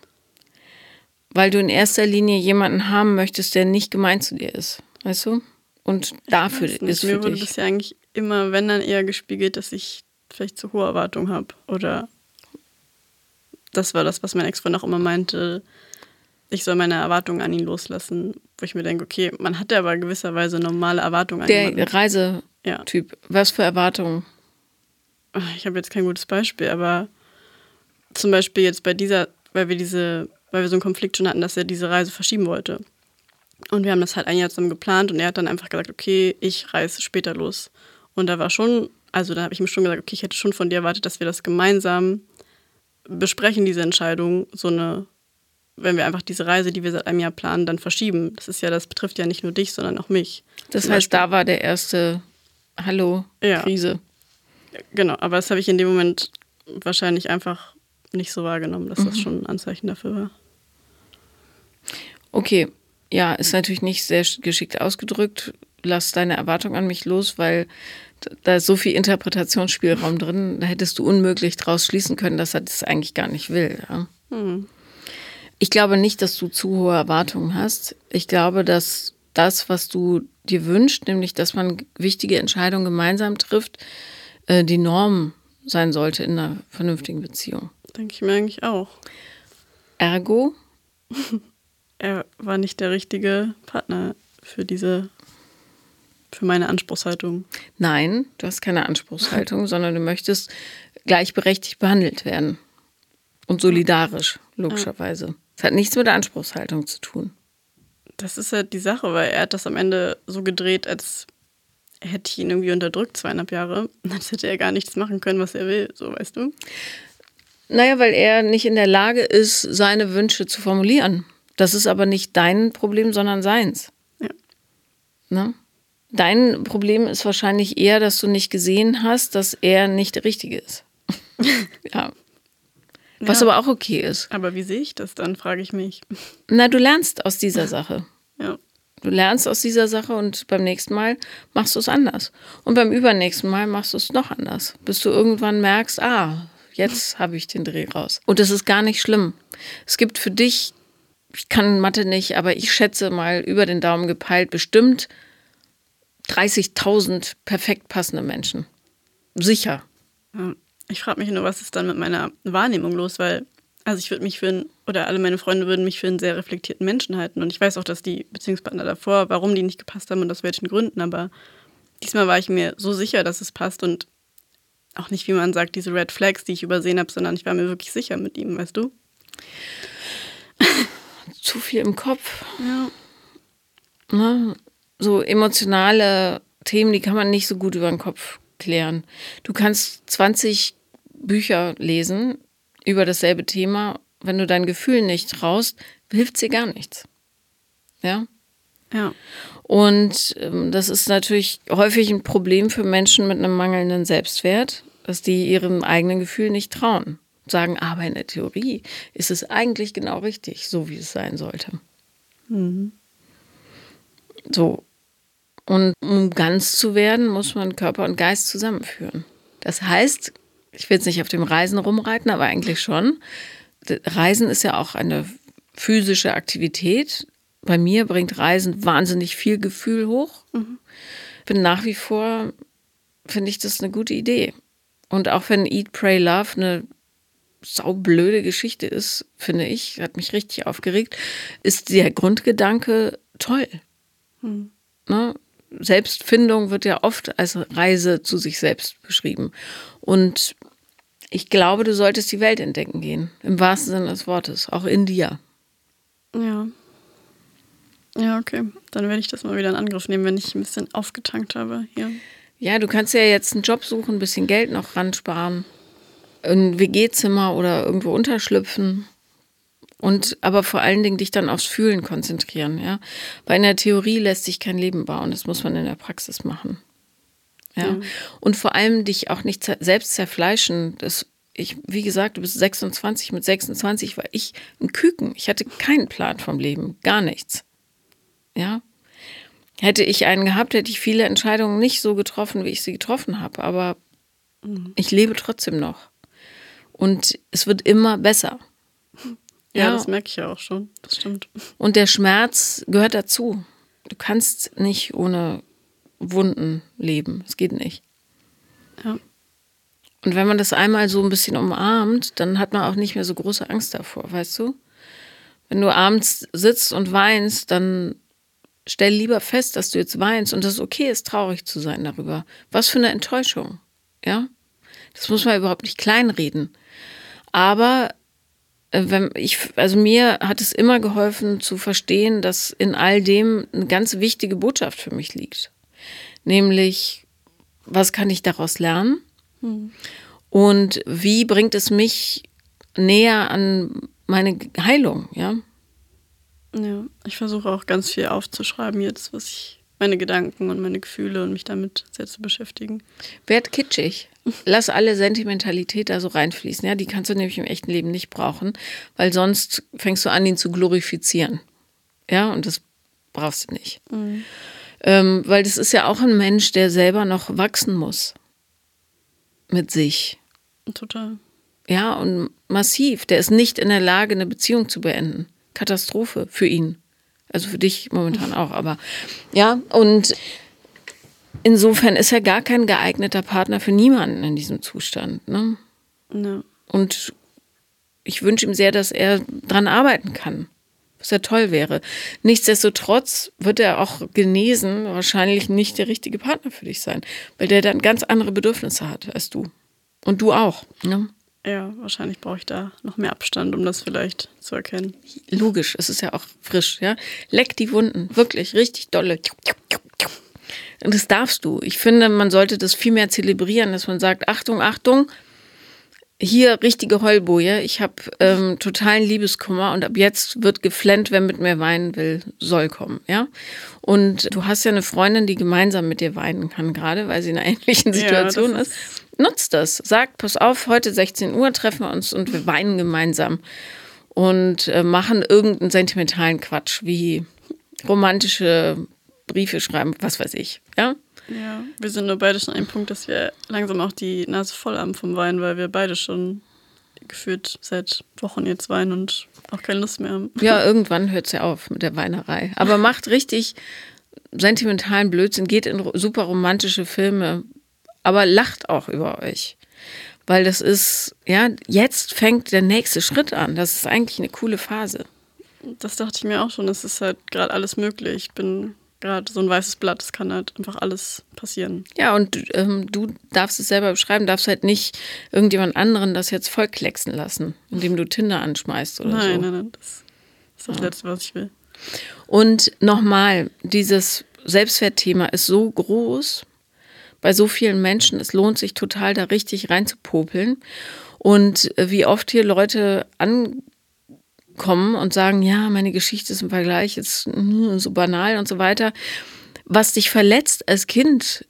A: weil du in erster Linie jemanden haben möchtest, der nicht gemein zu dir ist. Weißt du? Und dafür ist für
B: Mir wurde das ja eigentlich immer, wenn dann eher gespiegelt, dass ich vielleicht zu hohe Erwartungen habe. Oder das war das, was mein Ex-Freund auch immer meinte, ich soll meine Erwartungen an ihn loslassen. Wo ich mir denke, okay, man hat ja aber gewisserweise normale Erwartungen an
A: ihn. Der Reisetyp, ja. was für Erwartungen?
B: Ich habe jetzt kein gutes Beispiel, aber zum Beispiel jetzt bei dieser, weil wir diese, weil wir so einen Konflikt schon hatten, dass er diese Reise verschieben wollte. Und wir haben das halt ein Jahr zusammen geplant und er hat dann einfach gesagt, okay, ich reise später los. Und da war schon, also da habe ich mir schon gesagt, okay, ich hätte schon von dir erwartet, dass wir das gemeinsam besprechen, diese Entscheidung, so eine, wenn wir einfach diese Reise, die wir seit einem Jahr planen, dann verschieben. Das ist ja, das betrifft ja nicht nur dich, sondern auch mich.
A: Das heißt, Beispiel. da war der erste Hallo-Krise.
B: Ja. Genau, aber das habe ich in dem Moment wahrscheinlich einfach nicht so wahrgenommen, dass mhm. das schon ein Anzeichen dafür war.
A: Okay, ja, ist natürlich nicht sehr geschickt ausgedrückt. Lass deine Erwartung an mich los, weil da ist so viel Interpretationsspielraum drin, da hättest du unmöglich draus schließen können, dass er das eigentlich gar nicht will. Ja? Mhm. Ich glaube nicht, dass du zu hohe Erwartungen hast. Ich glaube, dass das, was du dir wünschst, nämlich dass man wichtige Entscheidungen gemeinsam trifft, äh, die Norm sein sollte in einer vernünftigen Beziehung.
B: Denke ich mir eigentlich auch.
A: Ergo?
B: er war nicht der richtige Partner für diese, für meine Anspruchshaltung.
A: Nein, du hast keine Anspruchshaltung, sondern du möchtest gleichberechtigt behandelt werden. Und solidarisch, logischerweise. Es ja. hat nichts mit der Anspruchshaltung zu tun.
B: Das ist halt die Sache, weil er hat das am Ende so gedreht, als hätte ich ihn irgendwie unterdrückt, zweieinhalb Jahre. Als hätte er gar nichts machen können, was er will, so weißt du.
A: Naja, weil er nicht in der Lage ist, seine Wünsche zu formulieren. Das ist aber nicht dein Problem, sondern seins. Ja. Ne? Dein Problem ist wahrscheinlich eher, dass du nicht gesehen hast, dass er nicht der Richtige ist. ja. Was ja. aber auch okay ist.
B: Aber wie sehe ich das dann, frage ich mich.
A: Na, du lernst aus dieser Sache.
B: Ja.
A: Du lernst aus dieser Sache und beim nächsten Mal machst du es anders. Und beim übernächsten Mal machst du es noch anders. Bis du irgendwann merkst, ah, Jetzt habe ich den Dreh raus. Und das ist gar nicht schlimm. Es gibt für dich, ich kann Mathe nicht, aber ich schätze mal über den Daumen gepeilt, bestimmt 30.000 perfekt passende Menschen. Sicher.
B: Ich frage mich nur, was ist dann mit meiner Wahrnehmung los, weil also ich würde mich für einen, oder alle meine Freunde würden mich für einen sehr reflektierten Menschen halten. Und ich weiß auch, dass die Beziehungspartner davor, warum die nicht gepasst haben und aus welchen Gründen, aber diesmal war ich mir so sicher, dass es passt und auch nicht, wie man sagt, diese Red Flags, die ich übersehen habe, sondern ich war mir wirklich sicher mit ihm, weißt du?
A: Zu viel im Kopf.
B: Ja.
A: Ne? so emotionale Themen, die kann man nicht so gut über den Kopf klären. Du kannst 20 Bücher lesen über dasselbe Thema. Wenn du dein Gefühl nicht traust, hilft dir gar nichts. Ja?
B: Ja.
A: Und ähm, das ist natürlich häufig ein Problem für Menschen mit einem mangelnden Selbstwert, dass die ihrem eigenen Gefühl nicht trauen. Sagen, aber in der Theorie ist es eigentlich genau richtig, so wie es sein sollte.
B: Mhm.
A: So. Und um ganz zu werden, muss man Körper und Geist zusammenführen. Das heißt, ich will jetzt nicht auf dem Reisen rumreiten, aber eigentlich schon. Reisen ist ja auch eine physische Aktivität. Bei mir bringt Reisen wahnsinnig viel Gefühl hoch. Mhm. Bin nach wie vor, finde ich das eine gute Idee. Und auch wenn Eat, Pray, Love eine saublöde Geschichte ist, finde ich, hat mich richtig aufgeregt, ist der Grundgedanke toll. Mhm. Ne? Selbstfindung wird ja oft als Reise zu sich selbst beschrieben. Und ich glaube, du solltest die Welt entdecken gehen, im wahrsten Sinne des Wortes, auch in dir.
B: Ja. Ja, okay. Dann werde ich das mal wieder in Angriff nehmen, wenn ich ein bisschen aufgetankt habe hier.
A: Ja, du kannst ja jetzt einen Job suchen, ein bisschen Geld noch ransparen. Ein WG-Zimmer oder irgendwo unterschlüpfen. Und aber vor allen Dingen dich dann aufs Fühlen konzentrieren, ja. Weil in der Theorie lässt sich kein Leben bauen. Das muss man in der Praxis machen. Ja. Mhm. Und vor allem dich auch nicht selbst zerfleischen. Das, ich, wie gesagt, du bist 26. Mit 26 war ich ein Küken. Ich hatte keinen Plan vom Leben. Gar nichts. Ja. Hätte ich einen gehabt, hätte ich viele Entscheidungen nicht so getroffen, wie ich sie getroffen habe. Aber mhm. ich lebe trotzdem noch. Und es wird immer besser.
B: Ja, ja, das merke ich ja auch schon. Das stimmt.
A: Und der Schmerz gehört dazu. Du kannst nicht ohne Wunden leben. Es geht nicht.
B: Ja.
A: Und wenn man das einmal so ein bisschen umarmt, dann hat man auch nicht mehr so große Angst davor, weißt du? Wenn du abends sitzt und weinst, dann stell lieber fest, dass du jetzt weinst und dass es okay ist, traurig zu sein darüber. Was für eine Enttäuschung, ja? Das muss man überhaupt nicht kleinreden. Aber äh, wenn ich, also mir hat es immer geholfen zu verstehen, dass in all dem eine ganz wichtige Botschaft für mich liegt. Nämlich, was kann ich daraus lernen? Hm. Und wie bringt es mich näher an meine Heilung, ja?
B: Ja, ich versuche auch ganz viel aufzuschreiben jetzt, was ich, meine Gedanken und meine Gefühle und mich damit sehr zu beschäftigen.
A: Werd kitschig. Lass alle Sentimentalität da so reinfließen. Ja, die kannst du nämlich im echten Leben nicht brauchen, weil sonst fängst du an, ihn zu glorifizieren. Ja, und das brauchst du nicht. Mhm. Ähm, weil das ist ja auch ein Mensch, der selber noch wachsen muss. Mit sich.
B: Total.
A: Ja, und massiv. Der ist nicht in der Lage, eine Beziehung zu beenden. Katastrophe für ihn. Also für dich momentan auch, aber ja, und insofern ist er gar kein geeigneter Partner für niemanden in diesem Zustand. Ne?
B: Ja.
A: Und ich wünsche ihm sehr, dass er dran arbeiten kann was ja toll wäre. Nichtsdestotrotz wird er auch genesen wahrscheinlich nicht der richtige Partner für dich sein, weil der dann ganz andere Bedürfnisse hat als du. Und du auch. Ne?
B: Ja, wahrscheinlich brauche ich da noch mehr Abstand, um das vielleicht zu erkennen.
A: Logisch, es ist ja auch frisch, ja. Leck die Wunden, wirklich richtig dolle. Und das darfst du. Ich finde, man sollte das viel mehr zelebrieren, dass man sagt, Achtung, Achtung, hier richtige Heulboje. Ich habe ähm, totalen Liebeskummer und ab jetzt wird geflennt, wer mit mir weinen will, soll kommen, ja. Und du hast ja eine Freundin, die gemeinsam mit dir weinen kann, gerade weil sie in einer ähnlichen Situation ja, ist. ist. Nutzt das. Sagt, pass auf, heute 16 Uhr treffen wir uns und wir weinen gemeinsam und äh, machen irgendeinen sentimentalen Quatsch wie romantische Briefe schreiben, was weiß ich, ja.
B: Ja, wir sind nur beide schon an einem Punkt, dass wir langsam auch die Nase voll haben vom Wein, weil wir beide schon gefühlt seit Wochen jetzt weinen und auch keine Lust mehr haben.
A: Ja, irgendwann hört es ja auf mit der Weinerei. Aber macht richtig sentimentalen Blödsinn, geht in super romantische Filme, aber lacht auch über euch. Weil das ist, ja, jetzt fängt der nächste Schritt an. Das ist eigentlich eine coole Phase.
B: Das dachte ich mir auch schon. Es ist halt gerade alles möglich. Ich bin gerade so ein weißes Blatt, es kann halt einfach alles passieren.
A: Ja, und ähm, du darfst es selber beschreiben, darfst halt nicht irgendjemand anderen das jetzt vollklecksen lassen, indem du Tinder anschmeißt oder
B: nein,
A: so.
B: Nein, nein, nein, das ist das ja. Letzte, was ich will.
A: Und nochmal, dieses Selbstwertthema ist so groß bei so vielen Menschen. Es lohnt sich total, da richtig reinzupopeln. Und wie oft hier Leute ankommen und sagen, ja, meine Geschichte ist im Vergleich jetzt so banal und so weiter. Was dich verletzt als Kind,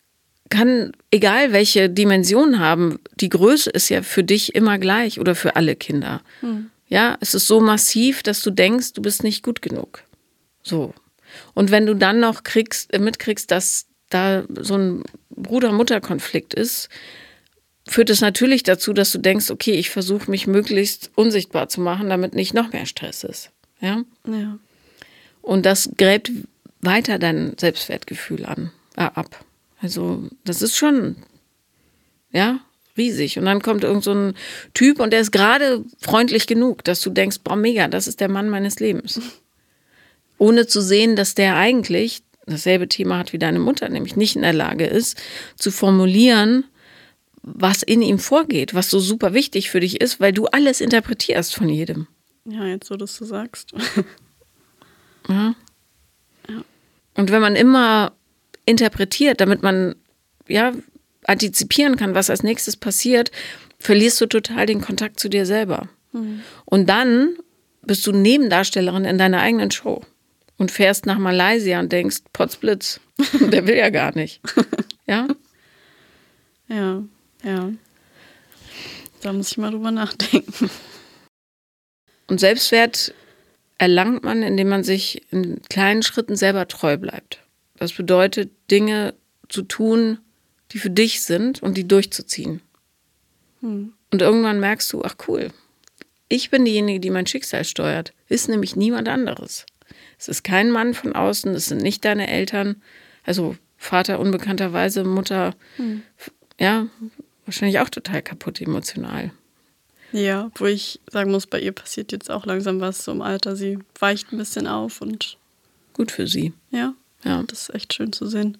A: kann, egal welche Dimension haben, die Größe ist ja für dich immer gleich oder für alle Kinder. Hm. Ja, es ist so massiv, dass du denkst, du bist nicht gut genug. So. Und wenn du dann noch kriegst, mitkriegst, dass da so ein Bruder-Mutter-Konflikt ist, führt es natürlich dazu, dass du denkst, okay, ich versuche mich möglichst unsichtbar zu machen, damit nicht noch mehr Stress ist. Ja.
B: ja.
A: Und das gräbt weiter dein Selbstwertgefühl an, äh, ab. Also, das ist schon, ja, riesig. Und dann kommt irgend so ein Typ und der ist gerade freundlich genug, dass du denkst, boah, mega, das ist der Mann meines Lebens. Ohne zu sehen, dass der eigentlich dasselbe Thema hat wie deine Mutter, nämlich nicht in der Lage ist, zu formulieren, was in ihm vorgeht, was so super wichtig für dich ist, weil du alles interpretierst von jedem.
B: Ja, jetzt so, dass du sagst.
A: ja. ja. Und wenn man immer interpretiert, damit man ja antizipieren kann, was als nächstes passiert, verlierst du total den Kontakt zu dir selber. Mhm. Und dann bist du Nebendarstellerin in deiner eigenen Show und fährst nach Malaysia und denkst, Potzblitz, der will ja gar nicht. Ja?
B: Ja, ja. Da muss ich mal drüber nachdenken.
A: Und Selbstwert erlangt man, indem man sich in kleinen Schritten selber treu bleibt. Das bedeutet, Dinge zu tun, die für dich sind und die durchzuziehen. Hm. Und irgendwann merkst du, ach cool, ich bin diejenige, die mein Schicksal steuert. Ist nämlich niemand anderes. Es ist kein Mann von außen, es sind nicht deine Eltern. Also Vater unbekannterweise, Mutter, hm. ja, wahrscheinlich auch total kaputt emotional.
B: Ja, wo ich sagen muss, bei ihr passiert jetzt auch langsam was so im Alter. Sie weicht ein bisschen auf und.
A: Gut für sie.
B: Ja. Ja. Das ist echt schön zu sehen.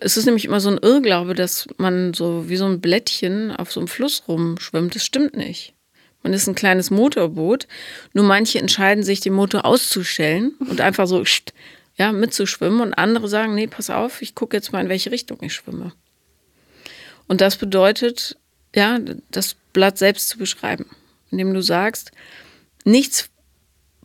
A: Es ist nämlich immer so ein Irrglaube, dass man so wie so ein Blättchen auf so einem Fluss rumschwimmt. Das stimmt nicht. Man ist ein kleines Motorboot. Nur manche entscheiden sich, den Motor auszustellen und einfach so ja, mitzuschwimmen. Und andere sagen, nee, pass auf, ich gucke jetzt mal, in welche Richtung ich schwimme. Und das bedeutet, ja, das Blatt selbst zu beschreiben, indem du sagst, nichts,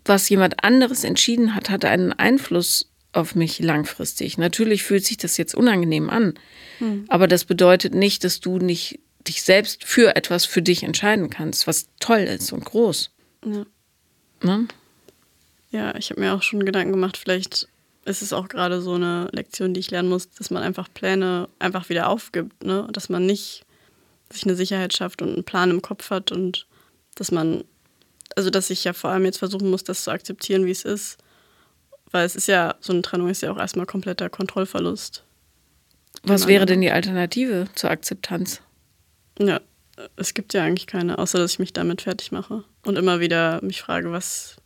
A: was jemand anderes entschieden hat, hat einen Einfluss auf mich langfristig. Natürlich fühlt sich das jetzt unangenehm an, hm. aber das bedeutet nicht, dass du nicht dich selbst für etwas für dich entscheiden kannst, was toll ist und groß.
B: Ja. Ne? Ja, ich habe mir auch schon Gedanken gemacht, vielleicht ist es auch gerade so eine Lektion, die ich lernen muss, dass man einfach Pläne einfach wieder aufgibt, ne? Dass man nicht sich eine Sicherheit schafft und einen Plan im Kopf hat und dass man, also dass ich ja vor allem jetzt versuchen muss, das zu akzeptieren, wie es ist. Weil es ist ja, so eine Trennung ist ja auch erstmal kompletter Kontrollverlust.
A: Was wäre denn die Alternative zur Akzeptanz?
B: Ja, es gibt ja eigentlich keine, außer dass ich mich damit fertig mache und immer wieder mich frage, was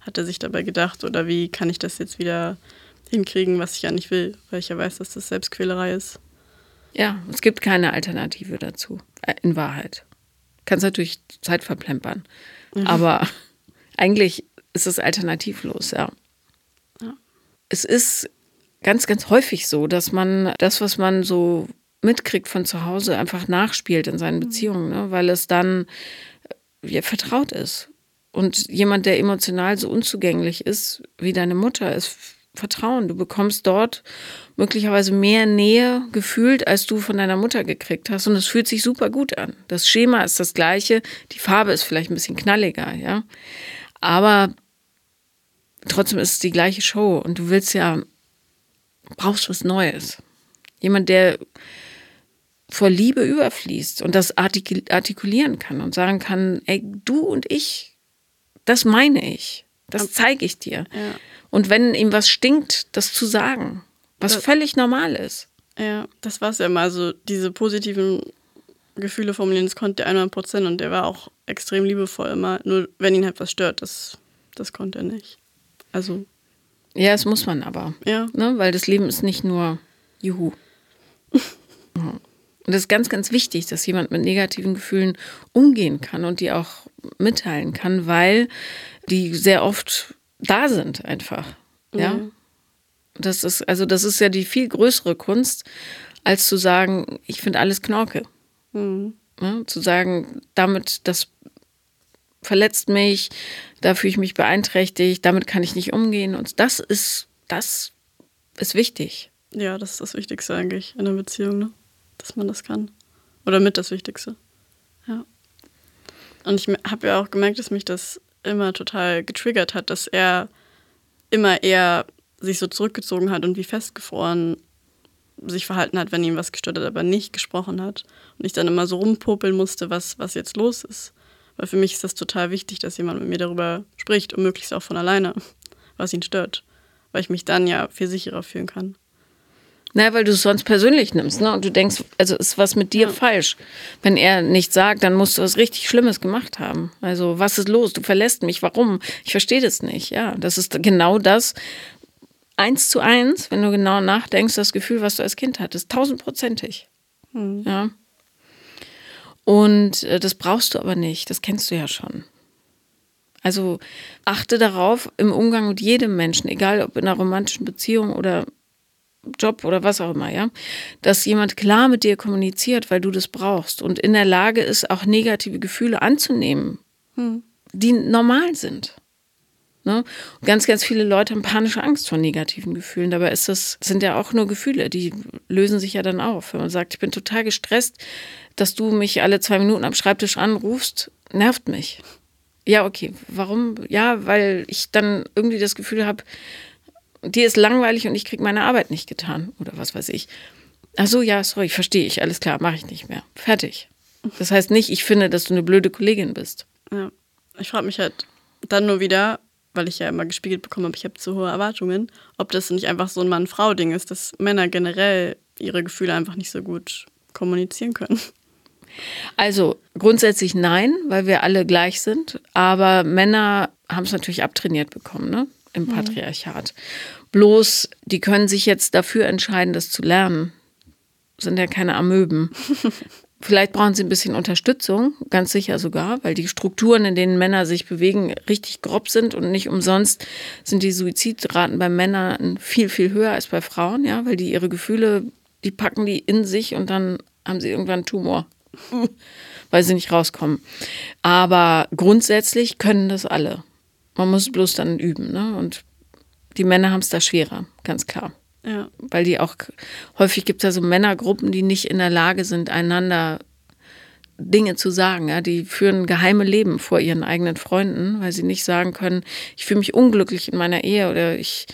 B: hat er sich dabei gedacht oder wie kann ich das jetzt wieder hinkriegen, was ich ja nicht will, weil ich ja weiß, dass das Selbstquälerei ist.
A: Ja, es gibt keine Alternative dazu, äh, in Wahrheit. Kannst natürlich Zeit verplempern, mhm. aber eigentlich ist es alternativlos, ja. ja. Es ist ganz, ganz häufig so, dass man das, was man so mitkriegt von zu Hause, einfach nachspielt in seinen mhm. Beziehungen, ne? weil es dann ja, vertraut ist. Und jemand, der emotional so unzugänglich ist wie deine Mutter, ist Vertrauen. Du bekommst dort möglicherweise mehr Nähe gefühlt, als du von deiner Mutter gekriegt hast. Und es fühlt sich super gut an. Das Schema ist das gleiche, die Farbe ist vielleicht ein bisschen knalliger, ja. Aber trotzdem ist es die gleiche Show und du willst ja, brauchst was Neues. Jemand, der vor Liebe überfließt und das artikulieren kann und sagen kann, ey, du und ich, das meine ich, das zeige ich dir. Ja. Und wenn ihm was stinkt, das zu sagen, was das, völlig normal ist.
B: Ja, das war es ja immer, so diese positiven Gefühle formulieren, das konnte er 100 Prozent und der war auch extrem liebevoll immer, nur wenn ihn halt was stört, das, das konnte er nicht. Also.
A: Ja, das muss man aber.
B: Ja.
A: Ne? Weil das Leben ist nicht nur Juhu. Und es ist ganz, ganz wichtig, dass jemand mit negativen Gefühlen umgehen kann und die auch mitteilen kann, weil die sehr oft da sind einfach. Ja. Mhm. Das ist, also das ist ja die viel größere Kunst, als zu sagen, ich finde alles Knorke. Mhm. Ja, zu sagen, damit, das verletzt mich, da fühle ich mich beeinträchtigt, damit kann ich nicht umgehen. Und das ist, das ist wichtig.
B: Ja, das ist das Wichtigste eigentlich in einer Beziehung, ne? Dass man das kann. Oder mit das Wichtigste. Ja. Und ich habe ja auch gemerkt, dass mich das immer total getriggert hat, dass er immer eher sich so zurückgezogen hat und wie festgefroren sich verhalten hat, wenn ihm was gestört hat, aber nicht gesprochen hat. Und ich dann immer so rumpopeln musste, was, was jetzt los ist. Weil für mich ist das total wichtig, dass jemand mit mir darüber spricht und möglichst auch von alleine, was ihn stört. Weil ich mich dann ja viel sicherer fühlen kann.
A: Na, weil du es sonst persönlich nimmst, ne? Und du denkst, also ist was mit dir ja. falsch. Wenn er nichts sagt, dann musst du was richtig Schlimmes gemacht haben. Also, was ist los? Du verlässt mich. Warum? Ich verstehe das nicht. Ja, das ist genau das, eins zu eins, wenn du genau nachdenkst, das Gefühl, was du als Kind hattest. Tausendprozentig. Hm. Ja. Und äh, das brauchst du aber nicht. Das kennst du ja schon. Also achte darauf im Umgang mit jedem Menschen, egal ob in einer romantischen Beziehung oder Job oder was auch immer, ja, dass jemand klar mit dir kommuniziert, weil du das brauchst und in der Lage ist, auch negative Gefühle anzunehmen, hm. die normal sind. Ne? ganz, ganz viele Leute haben panische Angst vor negativen Gefühlen. Dabei ist das, sind ja auch nur Gefühle, die lösen sich ja dann auf. Wenn man sagt, ich bin total gestresst, dass du mich alle zwei Minuten am Schreibtisch anrufst, nervt mich. Ja, okay. Warum? Ja, weil ich dann irgendwie das Gefühl habe, dir ist langweilig und ich kriege meine Arbeit nicht getan oder was weiß ich. Ach so, ja, sorry, verstehe ich, alles klar, mache ich nicht mehr. Fertig. Das heißt nicht, ich finde, dass du eine blöde Kollegin bist.
B: Ja, ich frage mich halt dann nur wieder, weil ich ja immer gespiegelt bekomme habe, ich habe zu hohe Erwartungen, ob das nicht einfach so ein Mann-Frau-Ding ist, dass Männer generell ihre Gefühle einfach nicht so gut kommunizieren können.
A: Also grundsätzlich nein, weil wir alle gleich sind, aber Männer haben es natürlich abtrainiert bekommen, ne? Im mhm. Patriarchat. Bloß, die können sich jetzt dafür entscheiden, das zu lernen. Sind ja keine Amöben. Vielleicht brauchen sie ein bisschen Unterstützung, ganz sicher sogar, weil die Strukturen, in denen Männer sich bewegen, richtig grob sind und nicht umsonst sind die Suizidraten bei Männern viel, viel höher als bei Frauen, ja, weil die ihre Gefühle, die packen die in sich und dann haben sie irgendwann einen Tumor, weil sie nicht rauskommen. Aber grundsätzlich können das alle. Man muss bloß dann üben. Ne? Und die Männer haben es da schwerer, ganz klar. Ja. Weil die auch, häufig gibt es ja so Männergruppen, die nicht in der Lage sind, einander Dinge zu sagen. Ja? Die führen geheime Leben vor ihren eigenen Freunden, weil sie nicht sagen können, ich fühle mich unglücklich in meiner Ehe oder ich,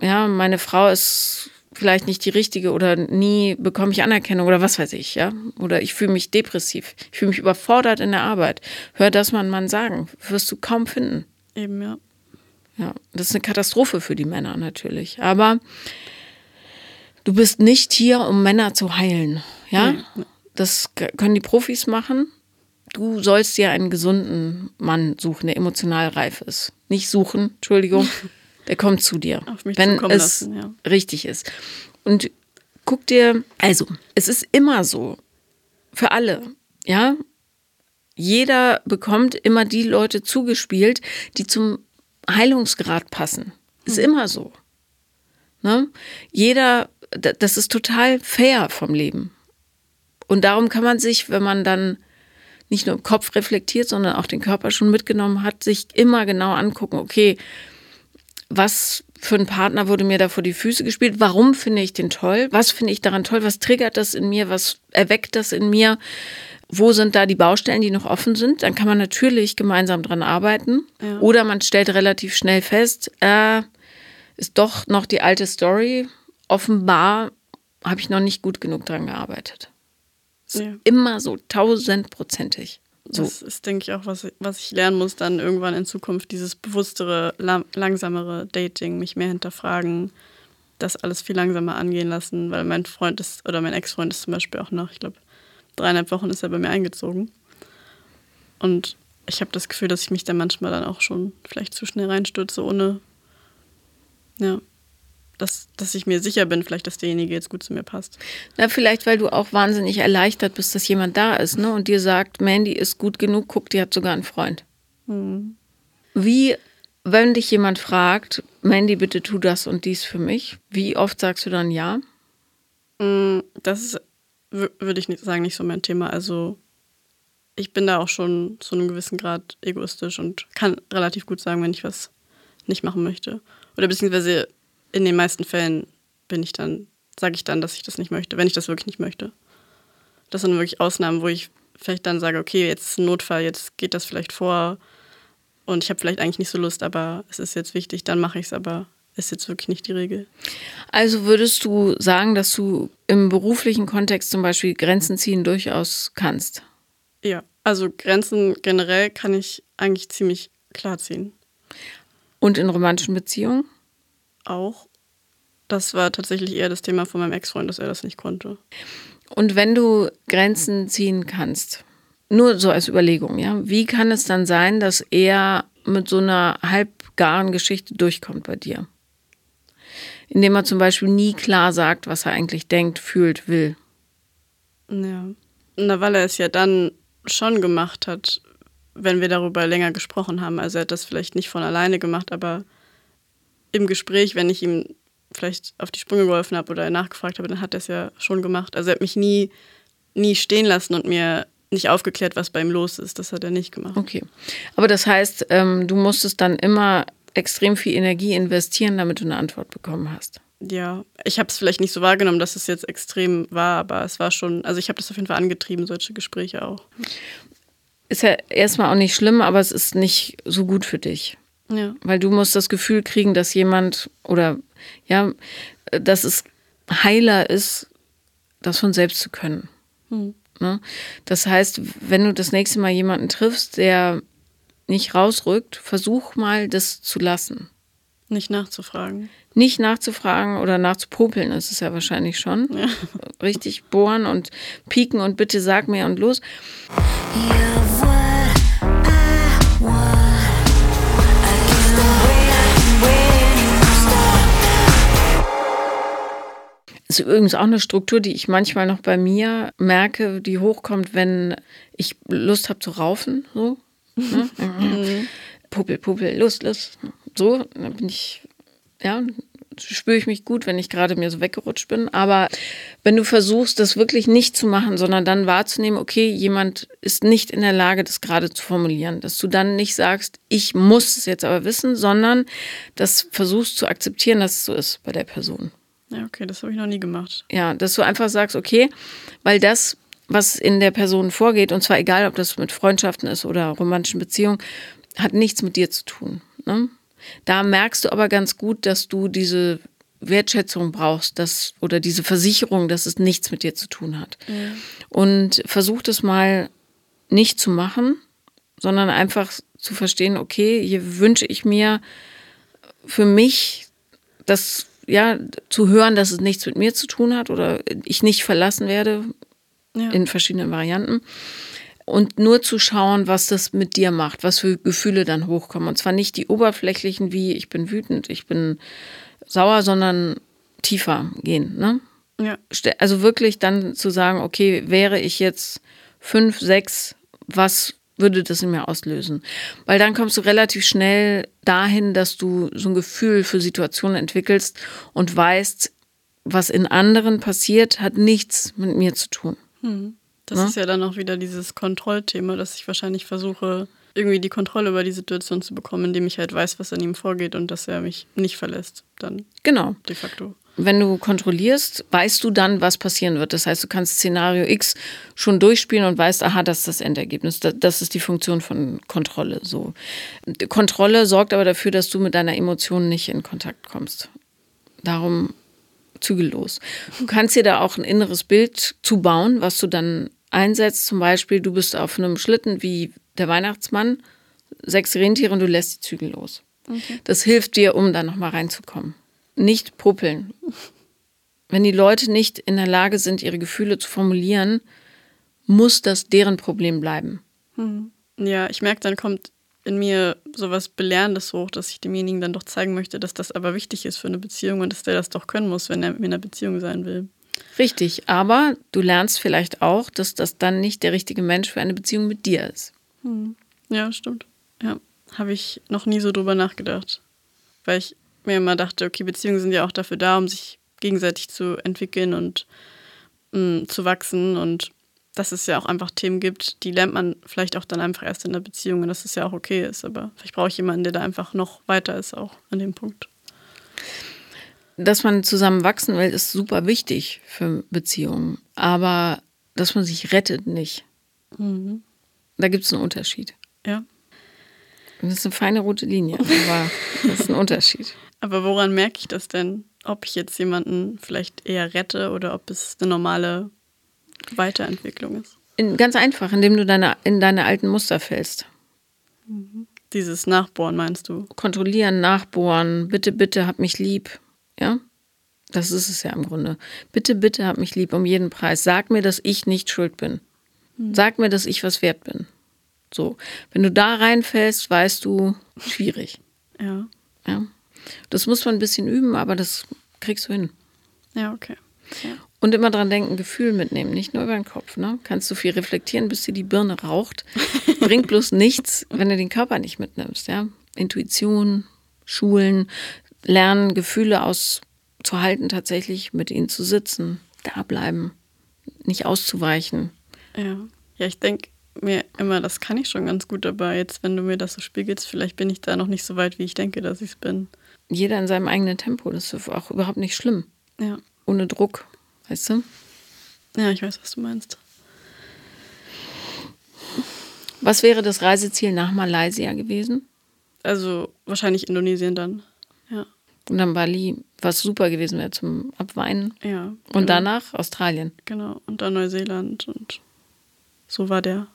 A: ja, meine Frau ist vielleicht nicht die richtige oder nie bekomme ich Anerkennung oder was weiß ich, ja. Oder ich fühle mich depressiv, ich fühle mich überfordert in der Arbeit. Hör das mal einen Mann sagen, wirst du kaum finden.
B: Eben, ja.
A: Ja, das ist eine Katastrophe für die Männer natürlich. Aber du bist nicht hier, um Männer zu heilen. Ja, nee. das können die Profis machen. Du sollst dir einen gesunden Mann suchen, der emotional reif ist. Nicht suchen, Entschuldigung, der kommt zu dir, wenn es lassen, ja. richtig ist. Und guck dir, also, es ist immer so, für alle, ja, jeder bekommt immer die Leute zugespielt, die zum Heilungsgrad passen. Ist mhm. immer so. Ne? Jeder, das ist total fair vom Leben. Und darum kann man sich, wenn man dann nicht nur im Kopf reflektiert, sondern auch den Körper schon mitgenommen hat, sich immer genau angucken, okay, was für ein Partner wurde mir da vor die Füße gespielt? Warum finde ich den toll? Was finde ich daran toll? Was triggert das in mir? Was erweckt das in mir? wo sind da die Baustellen, die noch offen sind. Dann kann man natürlich gemeinsam dran arbeiten. Ja. Oder man stellt relativ schnell fest, äh, ist doch noch die alte Story. Offenbar habe ich noch nicht gut genug dran gearbeitet. Ja. Immer so tausendprozentig. So.
B: Das ist, denke ich, auch, was, was ich lernen muss, dann irgendwann in Zukunft, dieses bewusstere, langsamere Dating, mich mehr hinterfragen, das alles viel langsamer angehen lassen, weil mein Freund ist, oder mein Ex-Freund ist zum Beispiel auch noch, ich glaube, dreieinhalb Wochen ist er bei mir eingezogen. Und ich habe das Gefühl, dass ich mich da manchmal dann auch schon vielleicht zu schnell reinstürze, ohne, ja, dass, dass ich mir sicher bin, vielleicht, dass derjenige jetzt gut zu mir passt.
A: Na, vielleicht, weil du auch wahnsinnig erleichtert bist, dass jemand da ist, ne? Und dir sagt, Mandy ist gut genug, guck, die hat sogar einen Freund. Hm. Wie Wenn dich jemand fragt, Mandy, bitte tu das und dies für mich, wie oft sagst du dann ja?
B: Mm, das ist, würde ich nicht sagen, nicht so mein Thema. Also ich bin da auch schon zu einem gewissen Grad egoistisch und kann relativ gut sagen, wenn ich was nicht machen möchte. Oder beziehungsweise in den meisten Fällen bin ich dann, sage ich dann, dass ich das nicht möchte, wenn ich das wirklich nicht möchte. Das sind wirklich Ausnahmen, wo ich vielleicht dann sage, okay, jetzt ist ein Notfall, jetzt geht das vielleicht vor und ich habe vielleicht eigentlich nicht so Lust, aber es ist jetzt wichtig, dann mache ich es, aber ist jetzt wirklich nicht die Regel.
A: Also würdest du sagen, dass du im beruflichen Kontext zum Beispiel Grenzen ziehen durchaus kannst?
B: Ja, also Grenzen generell kann ich eigentlich ziemlich klar ziehen.
A: Und in romantischen Beziehungen?
B: Auch. Das war tatsächlich eher das Thema von meinem Ex-Freund, dass er das nicht konnte.
A: Und wenn du Grenzen ziehen kannst, nur so als Überlegung, ja, wie kann es dann sein, dass er mit so einer halbgaren Geschichte durchkommt bei dir? Indem er zum Beispiel nie klar sagt, was er eigentlich denkt, fühlt, will.
B: Ja. Na, weil er es ja dann schon gemacht hat, wenn wir darüber länger gesprochen haben. Also er hat das vielleicht nicht von alleine gemacht, aber im Gespräch, wenn ich ihm vielleicht auf die Sprünge geholfen habe oder nachgefragt habe, dann hat er es ja schon gemacht. Also er hat mich nie, nie stehen lassen und mir nicht aufgeklärt, was bei ihm los ist. Das hat er nicht gemacht.
A: Okay. Aber das heißt, ähm, du musstest dann immer extrem viel Energie investieren, damit du eine Antwort bekommen hast.
B: Ja, ich habe es vielleicht nicht so wahrgenommen, dass es jetzt extrem war, aber es war schon, also ich habe das auf jeden Fall angetrieben, solche Gespräche auch.
A: Ist ja erstmal auch nicht schlimm, aber es ist nicht so gut für dich.
B: Ja.
A: Weil du musst das Gefühl kriegen, dass jemand oder ja, dass es heiler ist, das von selbst zu können. Hm. Ne? Das heißt, wenn du das nächste Mal jemanden triffst, der nicht rausrückt, versuch mal, das zu lassen.
B: Nicht nachzufragen.
A: Nicht nachzufragen oder nachzupopeln ist es ja wahrscheinlich schon. Ja. Richtig bohren und pieken und bitte sag mir und los. Ja, ist übrigens auch eine Struktur, die ich manchmal noch bei mir merke, die hochkommt, wenn ich Lust habe zu raufen. So. Ne? Mhm. Puppel, puppel, Lust, Lust. So, dann bin ich, ja, spüre ich mich gut, wenn ich gerade mir so weggerutscht bin. Aber wenn du versuchst, das wirklich nicht zu machen, sondern dann wahrzunehmen, okay, jemand ist nicht in der Lage, das gerade zu formulieren, dass du dann nicht sagst, ich muss es jetzt aber wissen, sondern das versuchst zu akzeptieren, dass es so ist bei der Person.
B: Ja, okay, das habe ich noch nie gemacht.
A: Ja, dass du einfach sagst, okay, weil das, was in der Person vorgeht, und zwar egal, ob das mit Freundschaften ist oder romantischen Beziehungen, hat nichts mit dir zu tun. Ne? Da merkst du aber ganz gut, dass du diese Wertschätzung brauchst, dass, oder diese Versicherung, dass es nichts mit dir zu tun hat. Mhm. Und versuch das mal nicht zu machen, sondern einfach zu verstehen, okay, hier wünsche ich mir für mich, dass ja, zu hören, dass es nichts mit mir zu tun hat oder ich nicht verlassen werde ja. in verschiedenen Varianten. Und nur zu schauen, was das mit dir macht, was für Gefühle dann hochkommen. Und zwar nicht die oberflächlichen, wie ich bin wütend, ich bin sauer, sondern tiefer gehen. Ne?
B: Ja.
A: Also wirklich dann zu sagen, okay, wäre ich jetzt fünf, sechs, was würde das in mir auslösen. Weil dann kommst du relativ schnell dahin, dass du so ein Gefühl für Situationen entwickelst und weißt, was in anderen passiert, hat nichts mit mir zu tun.
B: Hm. Das ja? ist ja dann auch wieder dieses Kontrollthema, dass ich wahrscheinlich versuche, irgendwie die Kontrolle über die Situation zu bekommen, indem ich halt weiß, was an ihm vorgeht und dass er mich nicht verlässt. Dann
A: genau.
B: De facto
A: wenn du kontrollierst, weißt du dann, was passieren wird. Das heißt, du kannst Szenario X schon durchspielen und weißt, aha, das ist das Endergebnis. Das ist die Funktion von Kontrolle. So. Kontrolle sorgt aber dafür, dass du mit deiner Emotion nicht in Kontakt kommst. Darum zügellos. Du kannst dir da auch ein inneres Bild zu bauen, was du dann einsetzt. Zum Beispiel, du bist auf einem Schlitten wie der Weihnachtsmann, sechs Rentiere und du lässt die Zügel los. Okay. Das hilft dir, um da nochmal reinzukommen nicht puppeln. Wenn die Leute nicht in der Lage sind, ihre Gefühle zu formulieren, muss das deren Problem bleiben.
B: Hm. Ja, ich merke, dann kommt in mir sowas Belehrendes hoch, dass ich demjenigen dann doch zeigen möchte, dass das aber wichtig ist für eine Beziehung und dass der das doch können muss, wenn er mit mir in einer Beziehung sein will.
A: Richtig, aber du lernst vielleicht auch, dass das dann nicht der richtige Mensch für eine Beziehung mit dir ist.
B: Hm. Ja, stimmt. Ja. habe ich noch nie so drüber nachgedacht. Weil ich mir immer dachte, okay, Beziehungen sind ja auch dafür da, um sich gegenseitig zu entwickeln und mh, mm, zu wachsen und dass es ja auch einfach Themen gibt, die lernt man vielleicht auch dann einfach erst in der Beziehung und dass es ja auch okay ist. Aber vielleicht brauche ich jemanden, der da einfach noch weiter ist, auch an dem Punkt.
A: Dass man zusammen wachsen will, ist super wichtig für Beziehungen. Aber dass man sich rettet, nicht. Mhm. Da gibt es einen Unterschied.
B: Ja.
A: Das ist eine feine rote Linie, aber das ist ein Unterschied.
B: Aber woran merke ich das denn? Ob ich jetzt jemanden vielleicht eher rette oder ob es eine normale Weiterentwicklung ist?
A: In, ganz einfach, indem du deine, in deine alten Muster fällst.
B: Mhm. Dieses Nachbohren meinst du?
A: Kontrollieren, nachbohren, bitte, bitte, hab mich lieb. Ja? Das ist es ja im Grunde. Bitte, bitte, hab mich lieb um jeden Preis. Sag mir, dass ich nicht schuld bin. Mhm. Sag mir, dass ich was wert bin. So. Wenn du da reinfällst, weißt du, schwierig.
B: Ja.
A: Ja. Das muss man ein bisschen üben, aber das kriegst du hin.
B: Ja, okay. Ja.
A: Und immer dran denken, Gefühl mitnehmen, nicht nur über den Kopf. Ne? Kannst du viel reflektieren, bis dir die Birne raucht. Bringt bloß nichts, wenn du den Körper nicht mitnimmst. Ja? Intuition, Schulen, lernen, Gefühle auszuhalten, tatsächlich mit ihnen zu sitzen, da bleiben, nicht auszuweichen.
B: Ja, ja ich denke mir immer, das kann ich schon ganz gut, aber jetzt, wenn du mir das so spiegelst, vielleicht bin ich da noch nicht so weit, wie ich denke, dass ich es bin.
A: Jeder in seinem eigenen Tempo, das ist auch überhaupt nicht schlimm.
B: Ja.
A: Ohne Druck. Weißt du?
B: Ja, ich weiß, was du meinst.
A: Was wäre das Reiseziel nach Malaysia gewesen?
B: Also wahrscheinlich Indonesien dann. Ja.
A: Und dann Bali, was super gewesen wäre zum Abweinen.
B: Ja.
A: Und genau. danach Australien.
B: Genau. Und dann Neuseeland. Und so war der,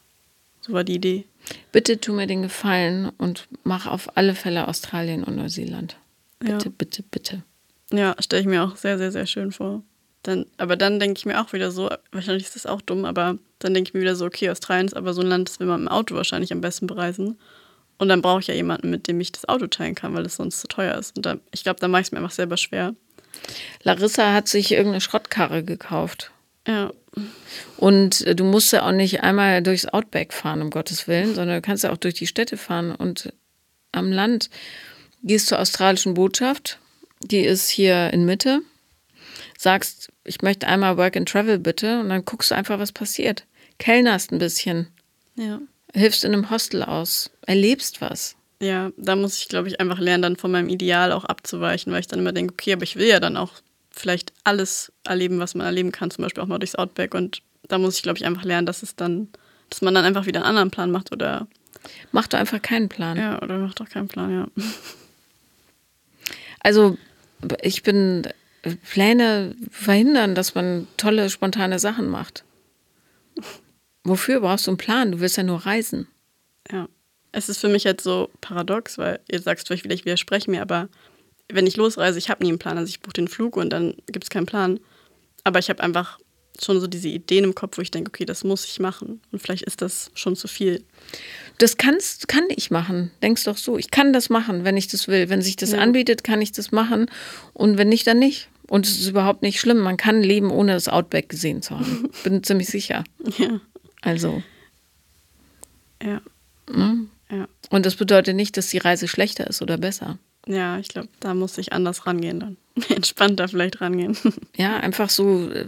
B: so war die Idee.
A: Bitte tu mir den Gefallen und mach auf alle Fälle Australien und Neuseeland. Bitte, ja. bitte, bitte.
B: Ja, stelle ich mir auch sehr, sehr, sehr schön vor. Dann, aber dann denke ich mir auch wieder so, wahrscheinlich ist das auch dumm, aber dann denke ich mir wieder so, okay, Australien ist aber so ein Land, das will man im Auto wahrscheinlich am besten bereisen. Und dann brauche ich ja jemanden, mit dem ich das Auto teilen kann, weil es sonst zu teuer ist. Und da, ich glaube, da mache ich es mir einfach selber schwer.
A: Larissa hat sich irgendeine Schrottkarre gekauft.
B: Ja.
A: Und äh, du musst ja auch nicht einmal durchs Outback fahren, um Gottes Willen, sondern du kannst ja auch durch die Städte fahren und am Land gehst zur australischen Botschaft. Die ist hier in Mitte sagst, ich möchte einmal Work and Travel bitte und dann guckst du einfach, was passiert. Kellnerst ein bisschen.
B: Ja.
A: Hilfst in einem Hostel aus. Erlebst was.
B: Ja, da muss ich, glaube ich, einfach lernen, dann von meinem Ideal auch abzuweichen, weil ich dann immer denke, okay, aber ich will ja dann auch vielleicht alles erleben, was man erleben kann, zum Beispiel auch mal durchs Outback. Und da muss ich, glaube ich, einfach lernen, dass es dann, dass man dann einfach wieder einen anderen Plan macht oder.
A: Mach doch einfach keinen Plan.
B: Ja, oder mach doch keinen Plan, ja.
A: Also, ich bin Pläne verhindern, dass man tolle, spontane Sachen macht. Wofür brauchst du einen Plan? Du willst ja nur reisen.
B: Ja. Es ist für mich jetzt so paradox, weil ihr sagst vielleicht wieder, ich widerspreche mir, aber wenn ich losreise, ich habe nie einen Plan. Also ich buche den Flug und dann gibt es keinen Plan. Aber ich habe einfach schon so diese Ideen im Kopf, wo ich denke, okay, das muss ich machen. Und vielleicht ist das schon zu viel.
A: Das kannst, kann ich machen. Denkst doch so, ich kann das machen, wenn ich das will. Wenn sich das ja. anbietet, kann ich das machen. Und wenn nicht, dann nicht. Und es ist überhaupt nicht schlimm. Man kann leben, ohne das Outback gesehen zu haben. Bin ziemlich sicher.
B: Ja.
A: Also.
B: Ja.
A: Ne?
B: ja.
A: Und das bedeutet nicht, dass die Reise schlechter ist oder besser.
B: Ja, ich glaube, da muss ich anders rangehen dann. Entspannter vielleicht rangehen.
A: Ja, einfach so äh,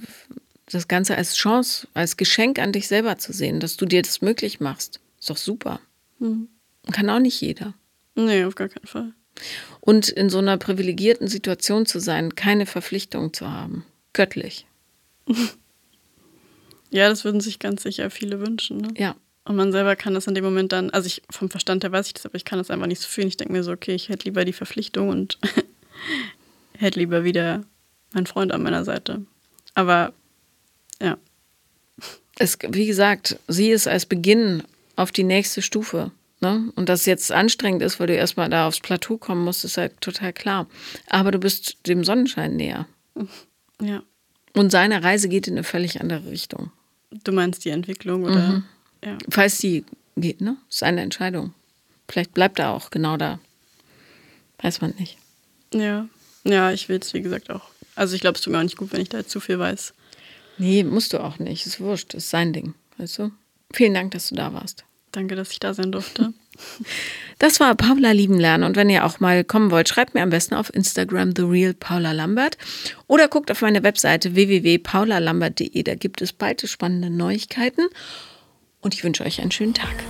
A: das Ganze als Chance, als Geschenk an dich selber zu sehen, dass du dir das möglich machst. Ist doch super.
B: Hm.
A: Kann auch nicht jeder.
B: Nee, auf gar keinen Fall.
A: Und in so einer privilegierten Situation zu sein, keine Verpflichtung zu haben. Göttlich.
B: Ja, das würden sich ganz sicher viele wünschen. Ne?
A: Ja.
B: Und man selber kann das in dem Moment dann, also ich vom Verstand her weiß ich das, aber ich kann das einfach nicht so fühlen. Ich denke mir so, okay, ich hätte lieber die Verpflichtung und hätte lieber wieder meinen Freund an meiner Seite. Aber ja.
A: Es, wie gesagt, sieh es als Beginn auf die nächste Stufe. Ne? Und dass es jetzt anstrengend ist, weil du erstmal da aufs Plateau kommen musst, ist halt total klar. Aber du bist dem Sonnenschein näher.
B: Ja.
A: Und seine Reise geht in eine völlig andere Richtung.
B: Du meinst die Entwicklung, oder?
A: Mhm. Ja. Falls die geht, ne? Ist eine Entscheidung. Vielleicht bleibt er auch genau da. Weiß man nicht.
B: Ja. Ja, ich will es, wie gesagt, auch. Also ich glaube, es tut mir auch nicht gut, wenn ich da jetzt zu viel weiß.
A: Nee, musst du auch nicht. Ist wurscht. Ist sein Ding. Weißt du? Vielen Dank, dass du da warst.
B: Danke, dass ich da sein durfte.
A: Das war Paula lieben lernen und wenn ihr auch mal kommen wollt, schreibt mir am besten auf Instagram the real Paula Lambert oder guckt auf meine Webseite www.paulalambert.de, da gibt es bald spannende Neuigkeiten und ich wünsche euch einen schönen Tag.